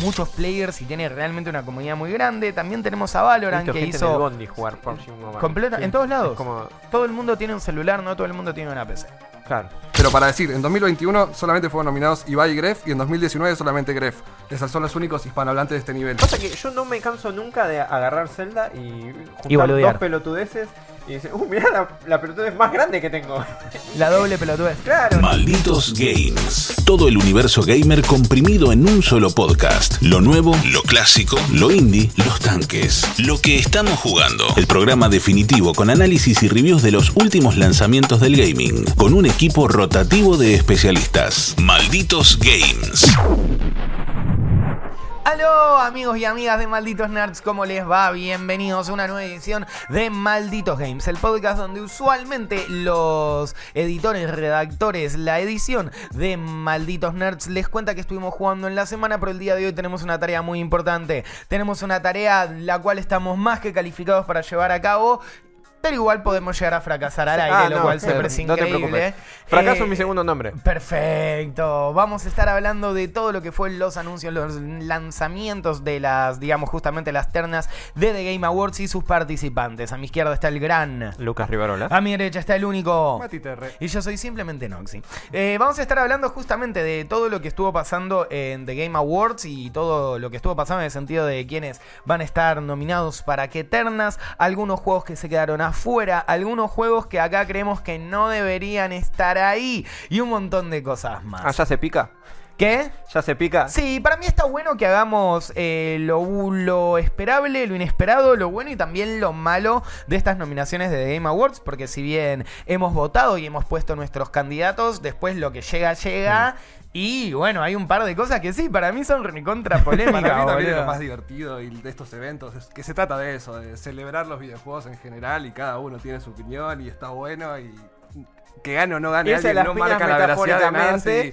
muchos players y tiene realmente una comunidad muy grande. También tenemos a Valorant Visto que gente en el hizo Bondi jugar Mobile. completa Sí. en todos lados. Como- Todo el mundo tiene un celular, no todo el mundo tiene una PC. claro. Pero para decir, en 2021 solamente fueron nominados Ibai y Gref y en 2019 solamente Gref. Esos son los únicos hispanohablantes de este nivel. Pasa que yo no me canso nunca de agarrar Zelda y juntar Y dos pelotudeces y decir, uh, mirá la, la pelotudez más grande que tengo. La doble pelotudez. claro. Malditos Games. Todo el universo gamer comprimido en un solo podcast. Lo nuevo, lo clásico, lo indie, los tanques. Lo que estamos jugando. El programa definitivo con análisis y reviews de los últimos lanzamientos del gaming. Con un equipo rotativo de especialistas. Malditos Games. Aló amigos y amigas de Malditos Nerds, ¿cómo les va? Bienvenidos a una nueva edición de Malditos Games, el podcast donde usualmente los editores, redactores, la edición de Malditos Nerds les cuenta que estuvimos jugando en la semana, pero el día de hoy tenemos una tarea muy importante. Tenemos una tarea la cual estamos más que calificados para llevar a cabo. Pero igual podemos llegar a fracasar al aire, Ah, lo no, cual siempre es no te increíble. preocupes. Fracaso Eh, es mi segundo nombre. Perfecto. Vamos a estar hablando de todo lo que fue los anuncios, los lanzamientos de las, digamos, justamente las ternas de The Game Awards y sus participantes. A mi izquierda está el gran. Lucas Rivarola. A mi derecha está el único. Mati Terre. Y yo soy simplemente Noxy. Eh, vamos a estar hablando justamente de todo lo que estuvo pasando en The Game Awards y todo lo que estuvo pasando en el sentido de quiénes van a estar nominados para qué ternas, algunos juegos que se quedaron afuera, algunos juegos que acá creemos que no deberían estar ahí y un montón de cosas más. Ah, ya se pica. ¿Qué? Ya se pica. Sí, para mí está bueno que hagamos eh, lo, lo esperable, lo inesperado, lo bueno y también lo malo de estas nominaciones de The Game Awards, porque si bien hemos votado y hemos puesto nuestros candidatos, después lo que llega, llega. Y bueno, hay un par de cosas que sí, para mí son recontra polémicas. Para mí también es lo más divertido y de estos eventos es que se trata de eso, de celebrar los videojuegos en general y cada uno tiene su opinión y está bueno y que gane o no gane alguien no marca la veracidad de nada metafóricamente. sí.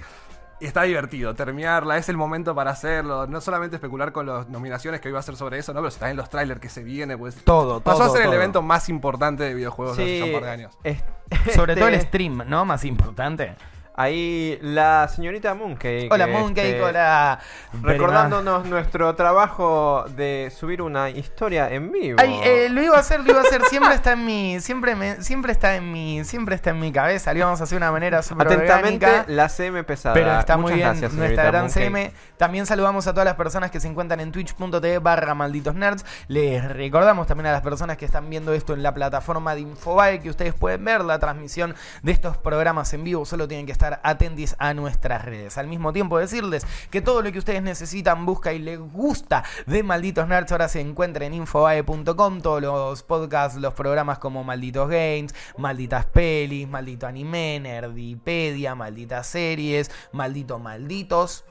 y está divertido terminarla, es el momento para hacerlo, no solamente especular con las nominaciones que hoy va a ser sobre eso, no, pero también los trailers que se viene, pues Todo, pasó todo, a ser el evento más importante de videojuegos de Sí. hace un par de años. es- Sobre todo el este, stream, ¿no? Más importante. Ahí la señorita Mooncake. Hola, este, Mooncake, hola. Recordándonos nuestro trabajo de subir una historia en vivo. Ay, eh, lo iba a hacer, lo iba a hacer. Siempre está en mi, siempre me, siempre está en mi, siempre está en mi cabeza. Lo íbamos a hacer de una manera súper Atentamente, orgánica. la CM pesada. Pero está muy bien gracias, nuestra gran Mooncake. CM. También saludamos a todas las personas que se encuentran en twitch.tv barra malditos nerds. Les recordamos también a las personas que están viendo esto en la plataforma de Infobae que ustedes pueden ver la transmisión de estos programas en vivo. Solo tienen que estar atentos a nuestras redes. Al mismo tiempo decirles que todo lo que ustedes necesitan, busca y les gusta de Malditos Nerds ahora se encuentra en infobae.com. Todos los podcasts, los programas como Malditos Games, Malditas Pelis, Maldito Anime, Nerdipedia, Malditas Series, Maldito Malditos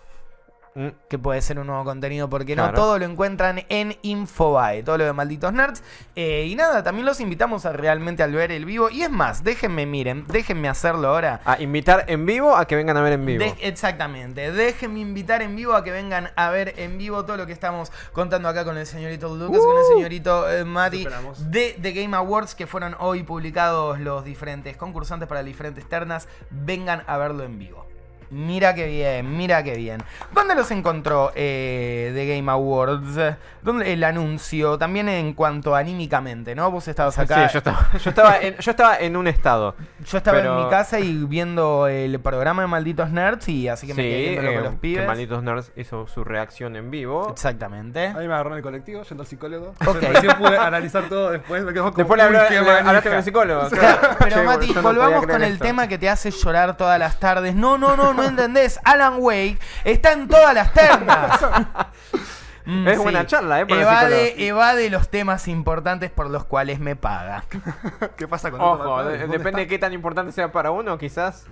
Mm, que puede ser un nuevo contenido, porque no, todo lo encuentran en Infobae, todo lo de Malditos Nerds. Eh, y nada, también los invitamos a realmente al ver el vivo. Y es más, déjenme, miren, déjenme hacerlo ahora. A invitar en vivo a que vengan a ver en vivo. De- exactamente, déjenme invitar en vivo a que vengan a ver en vivo todo lo que estamos contando acá con el señorito Lucas, con el señorito eh, Mati, de The Game Awards, que fueron hoy publicados los diferentes concursantes para las diferentes ternas. Vengan a verlo en vivo. Mira qué bien, mira qué bien. ¿Dónde los encontró eh, The Game Awards? ¿Dónde el anuncio? También en cuanto anímicamente, ¿no? Vos estabas acá. Sí, yo estaba, yo, estaba en, yo estaba en un estado. Yo estaba Pero- en mi casa y viendo el programa de Malditos Nerds y así que me quedé viéndolo eh, con los que pibes. Malditos Nerds hizo su reacción en vivo. Exactamente. A mí me agarró en el colectivo, yendo al psicólogo. Ok. Recién pude analizar todo después, me quedó como, Después hablaste con el psicólogo. Claro, pero Che, Mati, yo no volvamos con el esto. tema que te hace llorar todas las tardes. No, no, no, no entendés. Alan Wake está en todas las ternas. Mm, Es buena charla, ¿eh? para Evade, evade los temas importantes por los cuales me paga. ¿Qué pasa con? Ojo, de- ¿Dónde depende de qué tan importante sea para uno, quizás.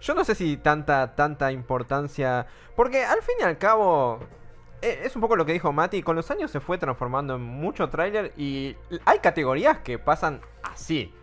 Yo no sé si tanta, tanta importancia. Porque al fin y al cabo. eh, Es un poco lo que dijo Mati. Con los años se fue transformando en mucho tráiler. Y hay categorías que pasan así.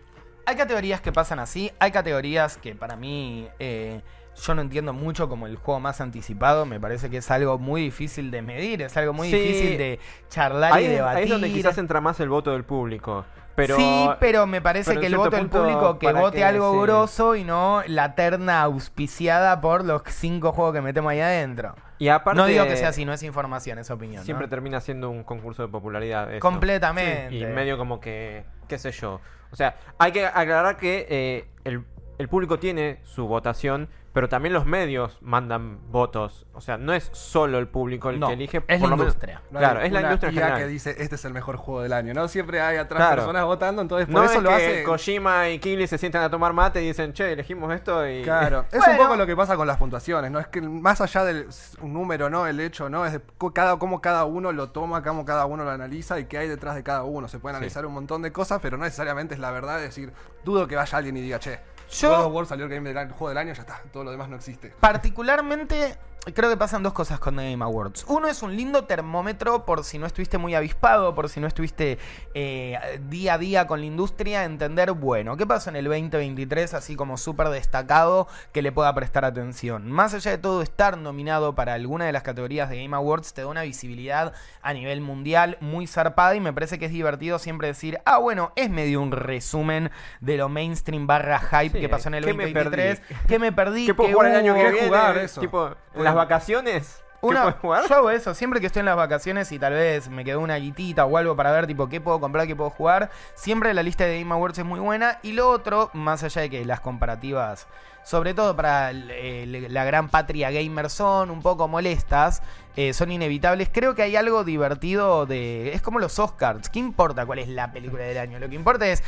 Hay categorías que pasan así, hay categorías que para mí eh, yo no entiendo mucho como el juego más anticipado. Me parece que es algo muy difícil de medir, es algo muy Sí. difícil de charlar Ahí, y debatir. ahí es donde quizás entra más el voto del público. Pero, sí, pero me parece pero que el voto del público que ¿para vote algo Sí. grosso y no la terna auspiciada por los cinco juegos que metemos ahí adentro. Y aparte, no digo que sea así, no es información, es opinión. ¿no? Siempre termina siendo un concurso de popularidad. Completamente. Y medio como que, qué sé yo. O sea, hay que aclarar que eh, el, el público tiene su votación, pero también los medios mandan votos. O sea, no es solo el público el No, que elige. es por la menos- industria. No claro, es la industria en IA general. que dice este es el mejor juego del año, ¿no? Siempre hay atrás Claro. personas votando, entonces por No eso es lo que hace. Kojima y Kili se sientan a tomar mate y dicen, che, elegimos esto y... Claro, es Bueno. un poco lo que pasa con las puntuaciones, ¿no? Es que más allá del un número, ¿no? El hecho, ¿no? Es de co- cada, cómo cada uno lo toma, cómo cada uno lo analiza y qué hay detrás de cada uno. Se puede analizar un montón de cosas, pero no necesariamente es la verdad de decir, dudo que vaya alguien y diga, che, Yo- God of War salió el game del año- juego del año, ya está, todo lo demás no existe. Particularmente, creo que pasan dos cosas con The Game Awards. Uno es un lindo termómetro por si no estuviste muy avispado, por si no estuviste eh, día a día con la industria, entender, bueno, ¿qué pasó en el 2023 así como súper destacado que le pueda prestar atención? Más allá de todo estar nominado para alguna de las categorías de Game Awards, te da una visibilidad a nivel mundial muy zarpada y me parece que es divertido siempre decir, ah, bueno, es medio un resumen de lo mainstream barra hype Sí, que pasó en el ¿qué me 2023. perdí? ¿Qué me perdí? ¿Qué puedo ¿Qué jugar el año que jugar eso? Tipo, Bueno. Las vacaciones. ¿Qué Una, jugar? Yo hago eso, siempre que estoy en las vacaciones y tal vez me quedó una guitita o algo para ver tipo qué puedo comprar, qué puedo jugar, siempre la lista de Game Awards es muy buena. Y lo otro, más allá de que las comparativas, sobre todo para el- la gran patria gamer son un poco molestas, eh, son inevitables, creo que hay algo divertido de... Es como los Oscars, ¿qué importa cuál es la película del año? Lo que importa es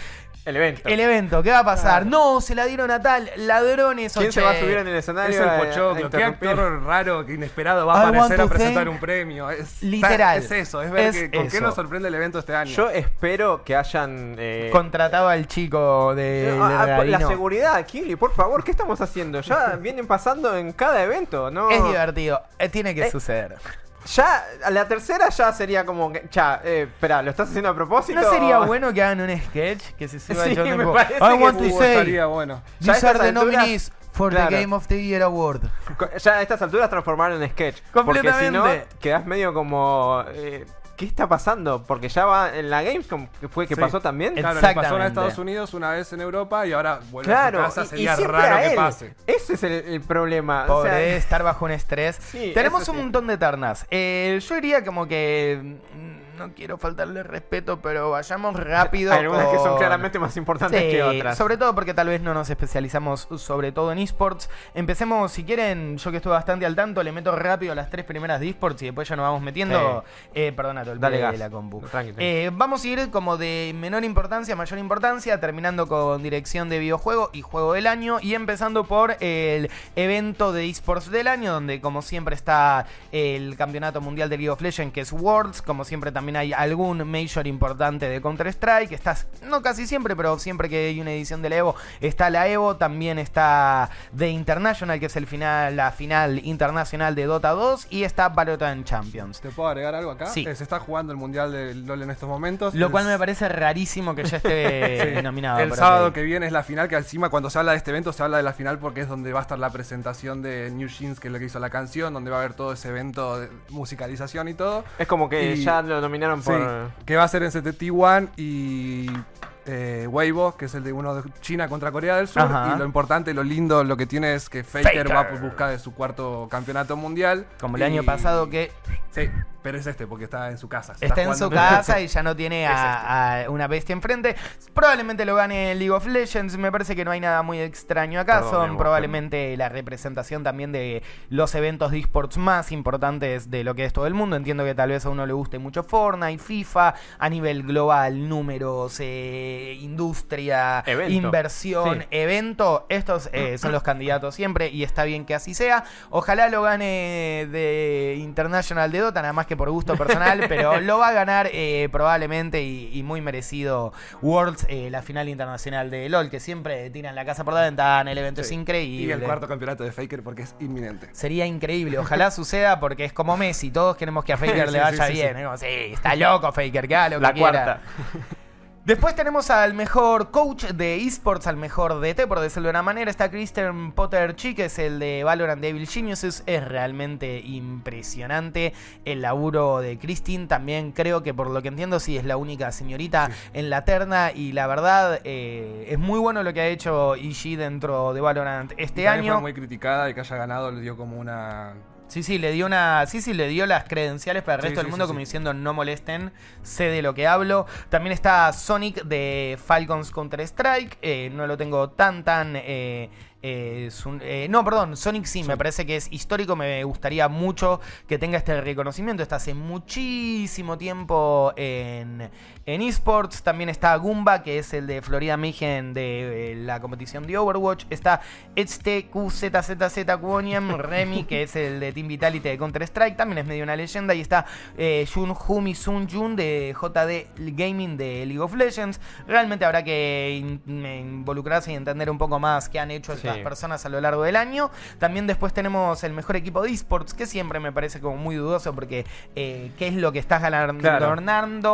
El evento. el evento, ¿qué va a pasar? No, se la dieron a tal, ladrones, ¿Quién se va a subir en el Es escenario? el a- a pochoclo, qué actor raro, que inesperado va a aparecer a presentar un premio. Es, Literal. Es eso, es ver Es que- con qué nos sorprende el evento este año. Yo espero que hayan... eh, Contratado al chico de... Ah, de ah, la seguridad, Kili, por favor, ¿qué estamos haciendo? Ya vienen pasando en cada evento, ¿no? Es divertido, eh, tiene que Eh, suceder. Ya, a la tercera ya sería como que, ya, eh, espera, ¿lo estás haciendo a propósito? ¿No sería bueno que hagan un sketch que se suba Sí, yo me parece I que want to say, estaría bueno. Ya a these are estas the alturas- nominees for Claro. the Game of the Year Award. Ya a estas alturas transformaron en sketch. Porque si no, Completamente. quedás medio como... eh, ¿Qué está pasando? Porque ya va en la Gamescom, que fue que Sí. pasó también. Claro, le pasó a Estados Unidos una vez en Europa y ahora vuelve Claro, a su casa. y- y Sería siempre raro a que él. pase. Ese es el, el problema. o Pobre, sea, debe estar bajo un estrés. Sí, Tenemos un sí. montón de ternas. Eh, yo diría como que... No quiero faltarle respeto, pero vayamos rápido. hay algunas que son claramente más importantes Sí, que otras. Sobre todo porque tal vez no nos especializamos sobre todo en esports. Empecemos, si quieren, yo que estuve bastante al tanto, le meto rápido las tres primeras de esports y después ya nos vamos metiendo. Eh, perdona, te olvidé de la compu. Tranqui, tranqui. Eh, vamos a ir como de menor importancia a mayor importancia, terminando con dirección de videojuego y juego del año y empezando por el evento de esports del año, donde como siempre está el campeonato mundial de League of Legends, que es Worlds, como siempre también hay algún major importante de Counter-Strike, estás, no casi siempre, pero siempre que hay una edición de la Evo, está la Evo, también está The International, que es el final, la final internacional de Dota 2, y está Valorant Champions. ¿Te puedo agregar algo acá? Sí. Eh, se está jugando el Mundial de LoL en estos momentos. Lo cual me parece rarísimo que ya esté Sí. nominado. El sábado que viene es la final, que encima cuando se habla de este evento se habla de la final porque es donde va a estar la presentación de New Jeans, que es lo que hizo la canción, donde va a haber todo ese evento de musicalización y todo. es como que y- ya lo nominaron Por... que va a ser en CTT1 y eh, Weibo, que es el de uno de China contra Corea del Sur. Ajá. Y lo importante, lo lindo, lo que tiene es que Faker, va a buscar de su cuarto campeonato mundial. Como el Y- año pasado que Sí, pero es este, porque está en su casa. está en su casa y ya no tiene a, a una bestia enfrente. Probablemente lo gane League of Legends. Me parece que no hay nada muy extraño acá. Perdón, Son probablemente la representación también de los eventos de esports más importantes de lo que es todo el mundo. Entiendo que tal vez a uno le guste mucho Fortnite, FIFA, a nivel global, números, eh, industria, Evento. inversión, Sí. evento. Estos eh, son los candidatos siempre y está bien que así sea. Ojalá lo gane de International de Dota, nada más que por gusto personal, pero lo va a ganar eh, probablemente y, y muy merecido Worlds, eh, la final internacional de LOL, que siempre tiran la casa por la ventana, el evento Sí. es increíble. Y el cuarto campeonato de Faker porque es inminente. Sería increíble, ojalá suceda porque es como Messi, todos queremos que a Faker Sí, le vaya bien. sí. Es como, sí, está loco Faker, que haga lo La que quiera. Después tenemos al mejor coach de esports, al mejor DT, por decirlo de una manera. Está Christian Potter Chi, que es el de Valorant Devil Geniuses. Es realmente impresionante el laburo de Christine. También creo que, por lo que entiendo, sí es la única señorita en la terna. Y la verdad, eh, es muy bueno lo que ha hecho Ishii dentro de Valorant este Y año. Fue muy criticada y que haya ganado le dio como una. Sí, sí, le dio una. Sí, sí, le dio las credenciales para el Sí, resto del mundo, sí, como diciendo no molesten, sé de lo que hablo. También está Sonic de Falcons Counter Strike. eh, no lo tengo tan, tan. eh, eh, es un- eh, no, perdón, Sonic sí, me parece que es histórico. Me gustaría mucho que tenga este reconocimiento. Está hace muchísimo tiempo en, en esports. También está Goomba, que es el de Florida Mayhem de eh, la competición de Overwatch. Está HTQZZZ Quonium Remy, que es el de Team Vitality de Counter Strike. También es medio una leyenda. Y está Jun Humi Sun Jun de JD Gaming de League of Legends. Realmente habrá que in- involucrarse y entender un poco más qué han hecho Sí. personas a lo largo del año. También después tenemos el mejor equipo de esports, que siempre me parece como muy dudoso porque eh, qué es lo que estás ganar- Claro.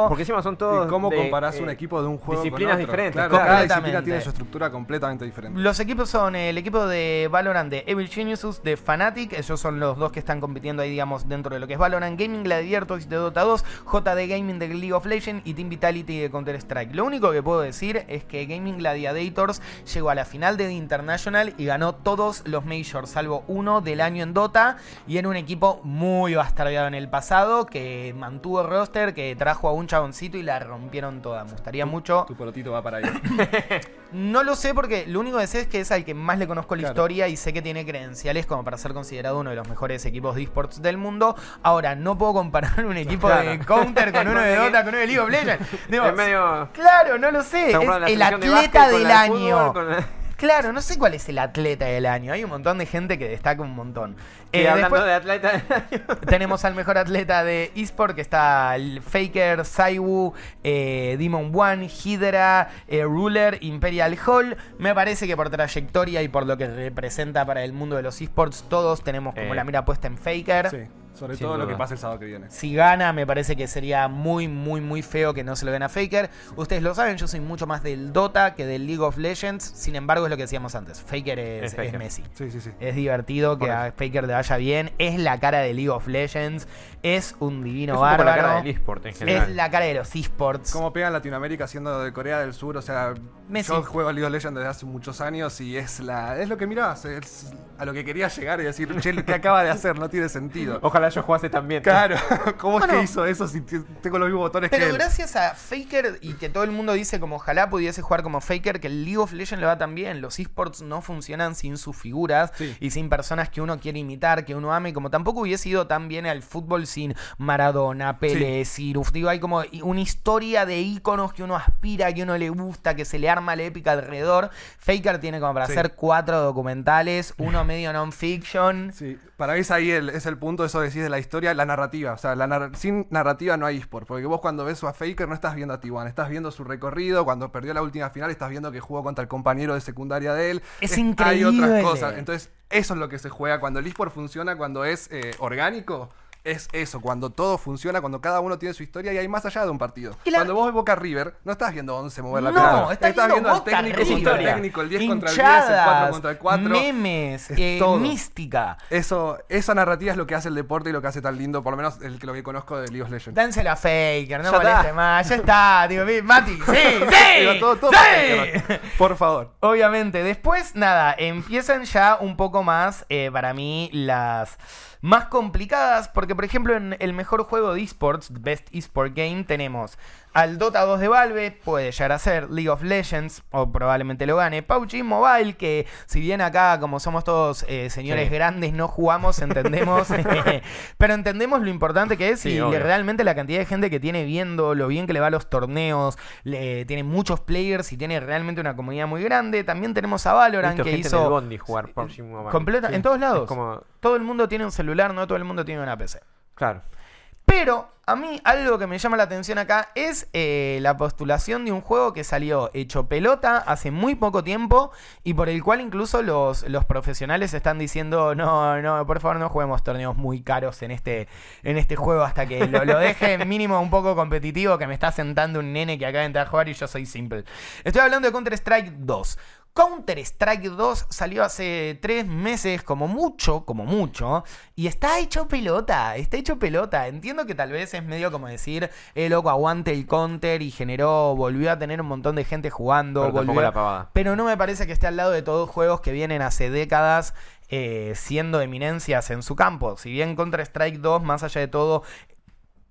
Porque encima son todos. ¿Y cómo de, comparás eh, un equipo de un juego disciplinas con otro? diferentes, Claro, claro. cada disciplina tiene su estructura completamente diferente. Los equipos son el equipo de Valorant de Evil Geniuses, de Fnatic, ellos son los dos que están compitiendo ahí, digamos, dentro de lo que es Valorant, Gaming Gladiators de Dota 2, JD Gaming de League of Legends y Team Vitality de Counter Strike. Lo único que puedo decir es que Gaming Gladiators llegó a la final de The International y ganó todos los Majors, salvo uno del año en Dota, y era un equipo muy bastardeado en el pasado, que mantuvo roster, que trajo a un chaboncito y la rompieron toda. Me gustaría mucho Tu pelotito va para ahí. no lo sé porque lo único que sé es que es al que más le conozco la Claro. historia y sé que tiene credenciales como para ser considerado uno de los mejores equipos de esports del mundo. Ahora, no puedo comparar un equipo de. Counter con uno de Dota, con uno de League of Legends. Digo, Es medio. Claro, no lo sé. Es el de atleta del fútbol, año. Claro, no sé cuál es el atleta del año. Hay un montón de gente que destaca un montón. Eh, hablando después- de atleta del año. tenemos al mejor atleta de eSport, que está el Faker, Saiwu, eh, Demon One, Hydra, eh, Ruler, Imperial Hall. Me parece que por trayectoria y por lo que representa para el mundo de los eSports, todos tenemos como Eh. la mira puesta en Faker. Sí, sobre Sin todo lo que pasa el sábado que viene. Si gana, me parece que sería muy, muy, muy feo que no se lo den a Faker. Ustedes lo saben, yo soy mucho más del Dota que del League of Legends. Sin embargo, es lo que decíamos antes. Faker es, Es Faker. es Messi. Sí, sí, sí. Es divertido que a Faker le vaya bien. Es la cara de League of Legends. Es un divino Es un poco la cara del eSport en general. es la cara de los esports. Cómo pega en Latinoamérica siendo de Corea del Sur, o sea, Messi. yo juego League of Legends desde hace muchos años y es la es lo que mirás, es a lo que quería llegar y decir, che, ¿qué acaba de hacer? No tiene sentido. Ojalá yo jugase también. Claro, ¿cómo es Bueno. que hizo eso si tengo los mismos botones que Pero gracias a Faker y que todo el mundo dice como ojalá pudiese jugar como Faker, que el League of Legends le va tan bien. Los esports no funcionan sin sus figuras Sí. y sin personas que uno quiere imitar, que uno ame, como tampoco hubiese ido tan bien al fútbol sin Maradona, Pelé, Siruf. Digo, hay como una historia de íconos que uno aspira, que uno le gusta, que se le arma la épica alrededor. Faker tiene como para Sí. hacer cuatro documentales, uno medio non-fiction. Sí, para mí es ahí el, es el punto, eso decís de la historia, la narrativa. O sea, la nar- sin narrativa no hay eSport. Porque vos cuando ves a Faker no estás viendo a T1, estás viendo su recorrido. Cuando perdió la última final, estás viendo que jugó contra el compañero de secundaria de él. Es Hay increíble. otras cosas. Entonces, eso es lo que se juega. Cuando el eSport funciona, cuando es eh, orgánico. Es eso, cuando todo funciona, cuando cada uno tiene su historia y hay más allá de un partido. La- Cuando vos ves Boca River, no estás viendo 11 mover la No, pelota. estás viendo viendo al técnico River. contra el técnico, el 10 contra el 10, el 4 Hinchadas, contra el 4. memes, Es eh, todo. mística. Eso, esa narrativa es lo que hace el deporte y lo que hace tan lindo, por lo menos el que lo que conozco de League of Legends. Dánselo a Faker, no Ya moleste está. más, ya está, digo, Mati, sí, Digo, sí, todo- todo sí. Faker, Por favor. Obviamente, después, nada, empiezan ya un poco más, eh, para mí, las más complicadas, porque por ejemplo en el mejor juego de esports, Best Esport Game, tenemos al Dota 2 de Valve, puede llegar a ser League of Legends, o probablemente lo gane, PUBG Mobile, que si bien acá, como somos todos eh, señores Sí. grandes, no jugamos, entendemos, pero entendemos lo importante que es Sí, y obvio. realmente la cantidad de gente que tiene viendo, lo bien que le va a los torneos, le, tiene muchos players y tiene realmente una comunidad muy grande. También tenemos a Valorant que gente hizo Bondi jugar PUBG Mobile. completa Sí. en todos lados. Como, Todo el mundo tiene un celular, no todo el mundo tiene una PC. claro. Pero a mí algo que me llama la atención acá es eh, la postulación de un juego que salió hecho pelota hace muy poco tiempo y por el cual incluso los, los profesionales están diciendo no, no, por favor no juguemos torneos muy caros en este, en este juego hasta que lo, lo deje mínimo un poco competitivo que me está sentando un nene que acaba de entrar a jugar y yo soy simple. Estoy hablando de Counter-Strike 2. Counter-Strike 2 salió hace tres meses, como mucho, como mucho, y está hecho pelota, está hecho pelota. Entiendo que tal vez es medio como decir, el loco, aguante el counter y generó, volvió a tener un montón de gente jugando, Pero volvió- la pavada. pero no me parece que esté al lado de todos juegos que vienen hace décadas eh, siendo eminencias en su campo. Si bien Counter-Strike 2, más allá de todo,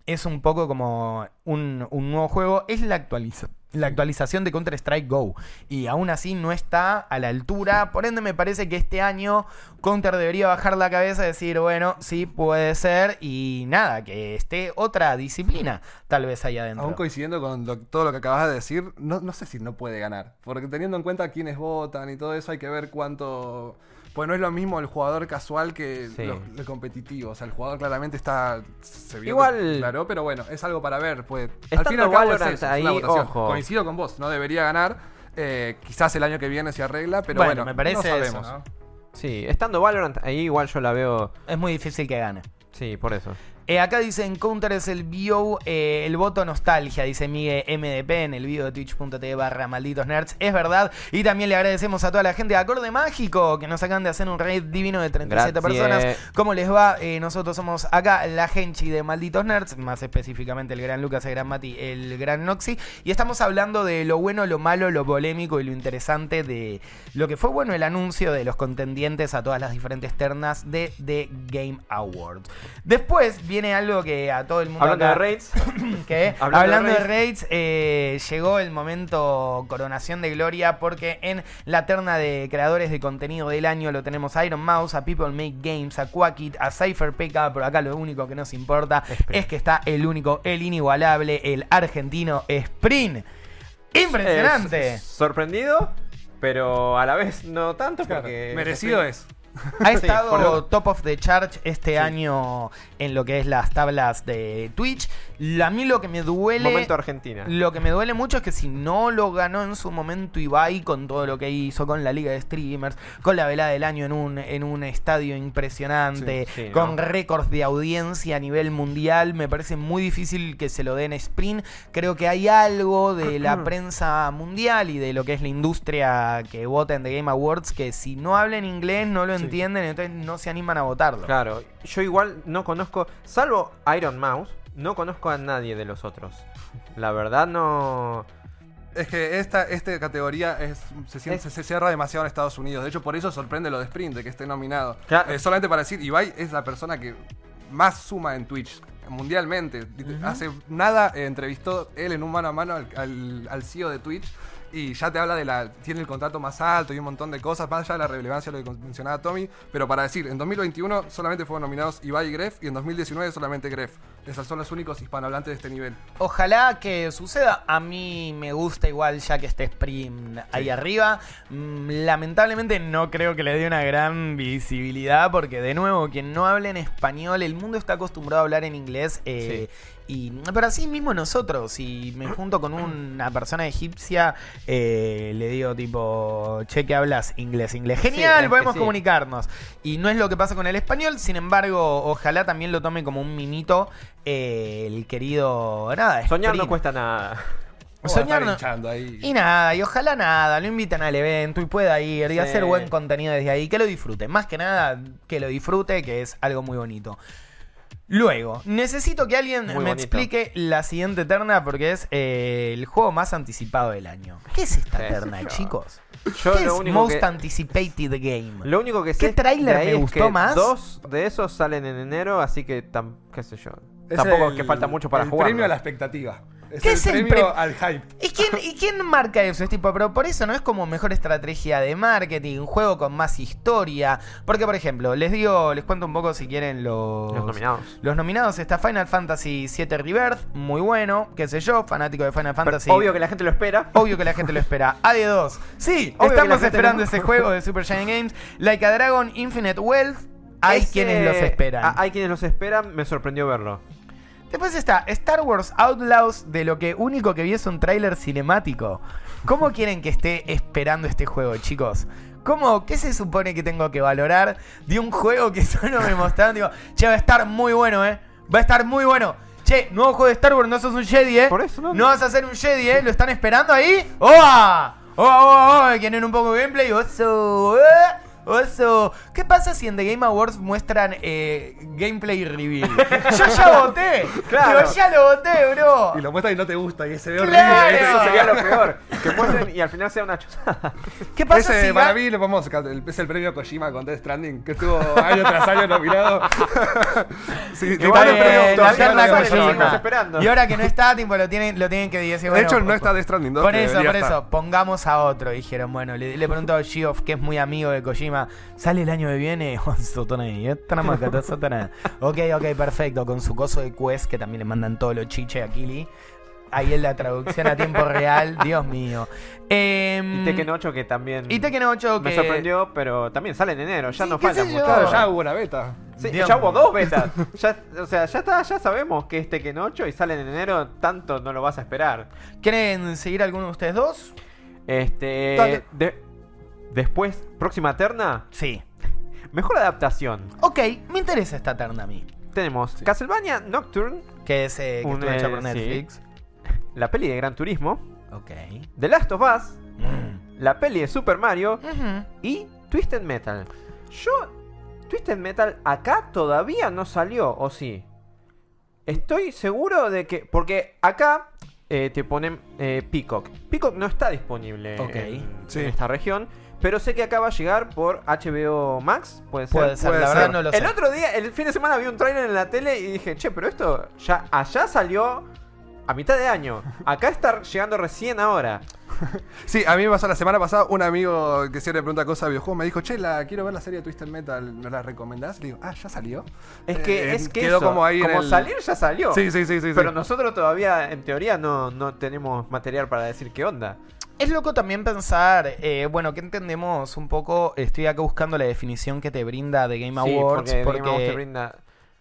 es un poco como un, un nuevo juego, es la, actualiza- la actualización de Counter-Strike Go. Y aún así no está a la altura. Por ende, me parece que este año Counter debería bajar la cabeza y decir, bueno, sí puede ser. Y nada, que esté otra disciplina tal vez ahí adentro. Aún coincidiendo con todo lo que acabas de decir, no, no sé si no puede ganar. Porque teniendo en cuenta quiénes votan y todo eso, hay que ver cuánto. Pues no es lo mismo el jugador casual que Sí. lo- el competitivo. O sea, el jugador claramente está. Se vio Igual- Claro, pero bueno, es algo para ver. Pues, al Estando fin y al cabo es Valorant eso, es ahí, ojo. Coincido con vos, no debería ganar. Eh, quizás el año que viene se arregla, pero bueno, bueno, me parece no eso, sabemos. ¿no? Sí, estando Valorant ahí igual yo la veo. Es muy difícil que gane. Sí, por eso. Eh, acá dicen Counter es el bio, eh, el voto nostalgia, dice Miguel MDP en el video de twitch.tv barra malditos nerds. Es verdad. Y también le agradecemos a toda la gente de Acorde Mágico que nos acaban de hacer un raid divino de 37 Gracias. personas. ¿Cómo les va? Eh, nosotros somos acá la Genchi de Malditos Nerds, más específicamente el gran Lucas, el gran Mati, el gran Noxy. Y estamos hablando de lo bueno, lo malo, lo polémico y lo interesante de lo que fue bueno el anuncio de los contendientes a todas las diferentes ternas de The Game Awards. Después viene algo que a todo el mundo Hablando acá- de raids, que Hablando hablando, de de raids, eh, llegó el momento coronación de gloria porque en la terna de creadores de contenido del año lo tenemos a Iron Mouse, a People Make Games, a Quackit, a Cypher PK, pero acá lo único que nos importa Sprint. es que está el único, el inigualable, el argentino Sprint. Impresionante. Es sorprendido, pero a la vez no tanto Claro, porque. merecido es. Ha estado top of the chart este año en lo que es las tablas de Twitch. A mí lo que me duele. Momento Argentina. Lo que me duele mucho es que si no lo ganó en su momento Ibai con todo lo que hizo, con la liga de streamers, con la velada del año en un, en un estadio impresionante, Sí, sí, con no. récords de audiencia a nivel mundial, me parece muy difícil que se lo den a Sprint. Creo que hay algo de la prensa mundial y de lo que es la industria que vota en The Game Awards que si no hablan inglés no lo entienden, entonces no se animan a votarlo. Claro, yo igual no conozco, salvo Iron Mouse, no conozco a nadie de los otros. La verdad no. Es que esta, esta categoría es, se, siente- Es- se cierra demasiado en Estados Unidos. De hecho, por eso sorprende lo de Sprint, de que esté nominado. Claro. Eh, solamente para decir, Ibai es la persona que más suma en Twitch mundialmente. Hace nada eh, entrevistó él en un mano a mano al, al- al CEO de Twitch. Y ya te habla de la. Tiene el contrato más alto y un montón de cosas, más allá de la relevancia de lo que mencionaba Tommy. Pero para decir, en 2021 solamente fueron nominados Ibai y Gref, y en 2019 solamente Gref. Esos son los únicos hispanohablantes de este nivel. Ojalá que suceda. A mí me gusta igual ya que esté Sprint ahí arriba. Mm, Lamentablemente no creo que le dé una gran visibilidad porque de nuevo, quien no habla en español, el mundo está acostumbrado a hablar en inglés. eh, y, pero así mismo nosotros, si me junto con una persona egipcia, eh, le digo tipo, che, que hablas inglés, inglés. Genial, podemos sí. comunicarnos. Y no es lo que pasa con el español, sin embargo, ojalá también lo tome como un mimito eh, el querido... Nada, Soñar no cuesta nada. Soñar no- ahí. Y nada, y ojalá nada, lo invitan al evento y pueda ir y Sí. hacer buen contenido desde ahí, que lo disfrute. Más que nada, que lo disfrute, que es algo muy bonito. Luego, necesito que alguien Muy me bonito. explique la siguiente terna porque es eh, el juego más anticipado del año. ¿Qué es esta terna, chicos? Yo ¿Qué lo es único Most que- Anticipated Game? Lo único que ¿Qué sé tráiler de ahí me es gustó que más? Dos de esos salen en enero, así que tam- qué sé yo. Es Tampoco el- es que falta mucho para el jugar. premio a la expectativa. Es ¿Qué el es el premio pre- al hype. ¿Y quién, ¿Y quién marca eso? Es tipo, pero por eso no es como mejor estrategia de marketing, un juego con más historia. Porque, por ejemplo, les digo, les cuento un poco si quieren los, Los nominados. Los nominados está Final Fantasy VII Rebirth, muy bueno, qué sé yo, fanático de Final Pero Fantasy. Obvio que la gente lo espera. Obvio que la gente lo espera. AD2. Sí, Obvio estamos esperando ese juego de Super Giant Games. Like a Dragon Infinite Wealth. Hay Ese- quienes los esperan. Hay quienes los esperan, me sorprendió verlo. Después está Star Wars Outlaws, de lo que único que vi es un tráiler cinemático. ¿Cómo quieren que esté esperando este juego, chicos? ¿Cómo, ¿Qué se supone que tengo que valorar de un juego que solo me mostraron? Digo, che, va a estar muy bueno, ¿eh? Va a estar muy bueno. Che, nuevo juego de Star Wars, no sos un Jedi, ¿eh? Por eso no. No vas a ser un Jedi, ¿eh? ¿Lo están esperando ahí? ¡Oa! ¡Oa, oa, oa! ¿Quieren un poco de gameplay? ¡Oso! ¡Oso! ¿Qué pasa si en The Game Awards muestran eh, gameplay reveal? Yo ya voté. Claro. Yo ya lo voté, bro. Y lo muestras y no te gusta y se ve Claro. horrible. Eso Eso sería lo peor. Que muestren y al final sea una chuzada. ¿Qué pasa Ese, si para ga- mí, lo el- es el premio Kojima con Death Stranding, que estuvo año tras año nominado. sí, igual el premio no lo Kojima. llevan. Kojima. esperando. Y ahora que no está, tipo, lo tienen, lo tienen que decir. De hecho, no está Death Stranding 2. Por eso, por estar. eso, pongamos a otro, dijeron. Bueno, le, le pregunto a Geoff, que es muy amigo de Kojima, ¿sale el año que viene? Sotona eh, sotona. Ok, ok, perfecto, con su coso de Quest, que también le mandan todos los chiches a Kili. Ahí en la traducción a tiempo real, Dios mío. Em, Y Tekken 8 que también y Tekken 8 que... me sorprendió, pero también sale en enero, ya Sí, no falta mucho. Claro, ya hubo una beta. Sí, Dios ya hubo dos betas. Ya, o sea, ya está, ya sabemos que es Tekken 8 y sale en enero, tanto no lo vas a esperar. ¿Quieren seguir alguno de ustedes dos? Este. Dale. de- después, próxima terna, Sí. mejor adaptación. Ok, me interesa esta terna a mí. Tenemos Castlevania Nocturne, Que es eh, que Un, estuvo hecha eh, por sí. Netflix. la peli de Gran Turismo, Ok. The Last of Us, Mm. la peli de Super Mario y Twisted Metal. Yo, Twisted Metal acá todavía no salió, ¿o sí? Estoy seguro de que. Porque acá eh, te ponen eh, Peacock. Peacock no está disponible Ok. en, Sí. en esta región. Pero sé que acá va a llegar por HBO Max. Puede ser. Puede ser, puede la ser. verdad no lo sé. El otro día, el fin de semana, vi un trailer en la tele y dije, che, pero esto ya allá salió a mitad de año. Acá está llegando recién ahora. Sí, a mí me pasó la semana pasada un amigo que siempre pregunta cosas de videojuegos me dijo, che, la, quiero ver la serie de Twisted Metal, ¿me la recomendás? Le digo, ah, ¿ya salió? Es que, Eh, es que quedó eso, como ahí el- salir ya salió. Sí, sí, sí, sí. Pero sí. nosotros todavía, en teoría, no, no tenemos material para decir qué onda. Es loco también pensar, eh, bueno, que entendemos un poco, estoy acá buscando la definición que te brinda de Game Sí, Awards, porque, porque, Game Awards te brinda...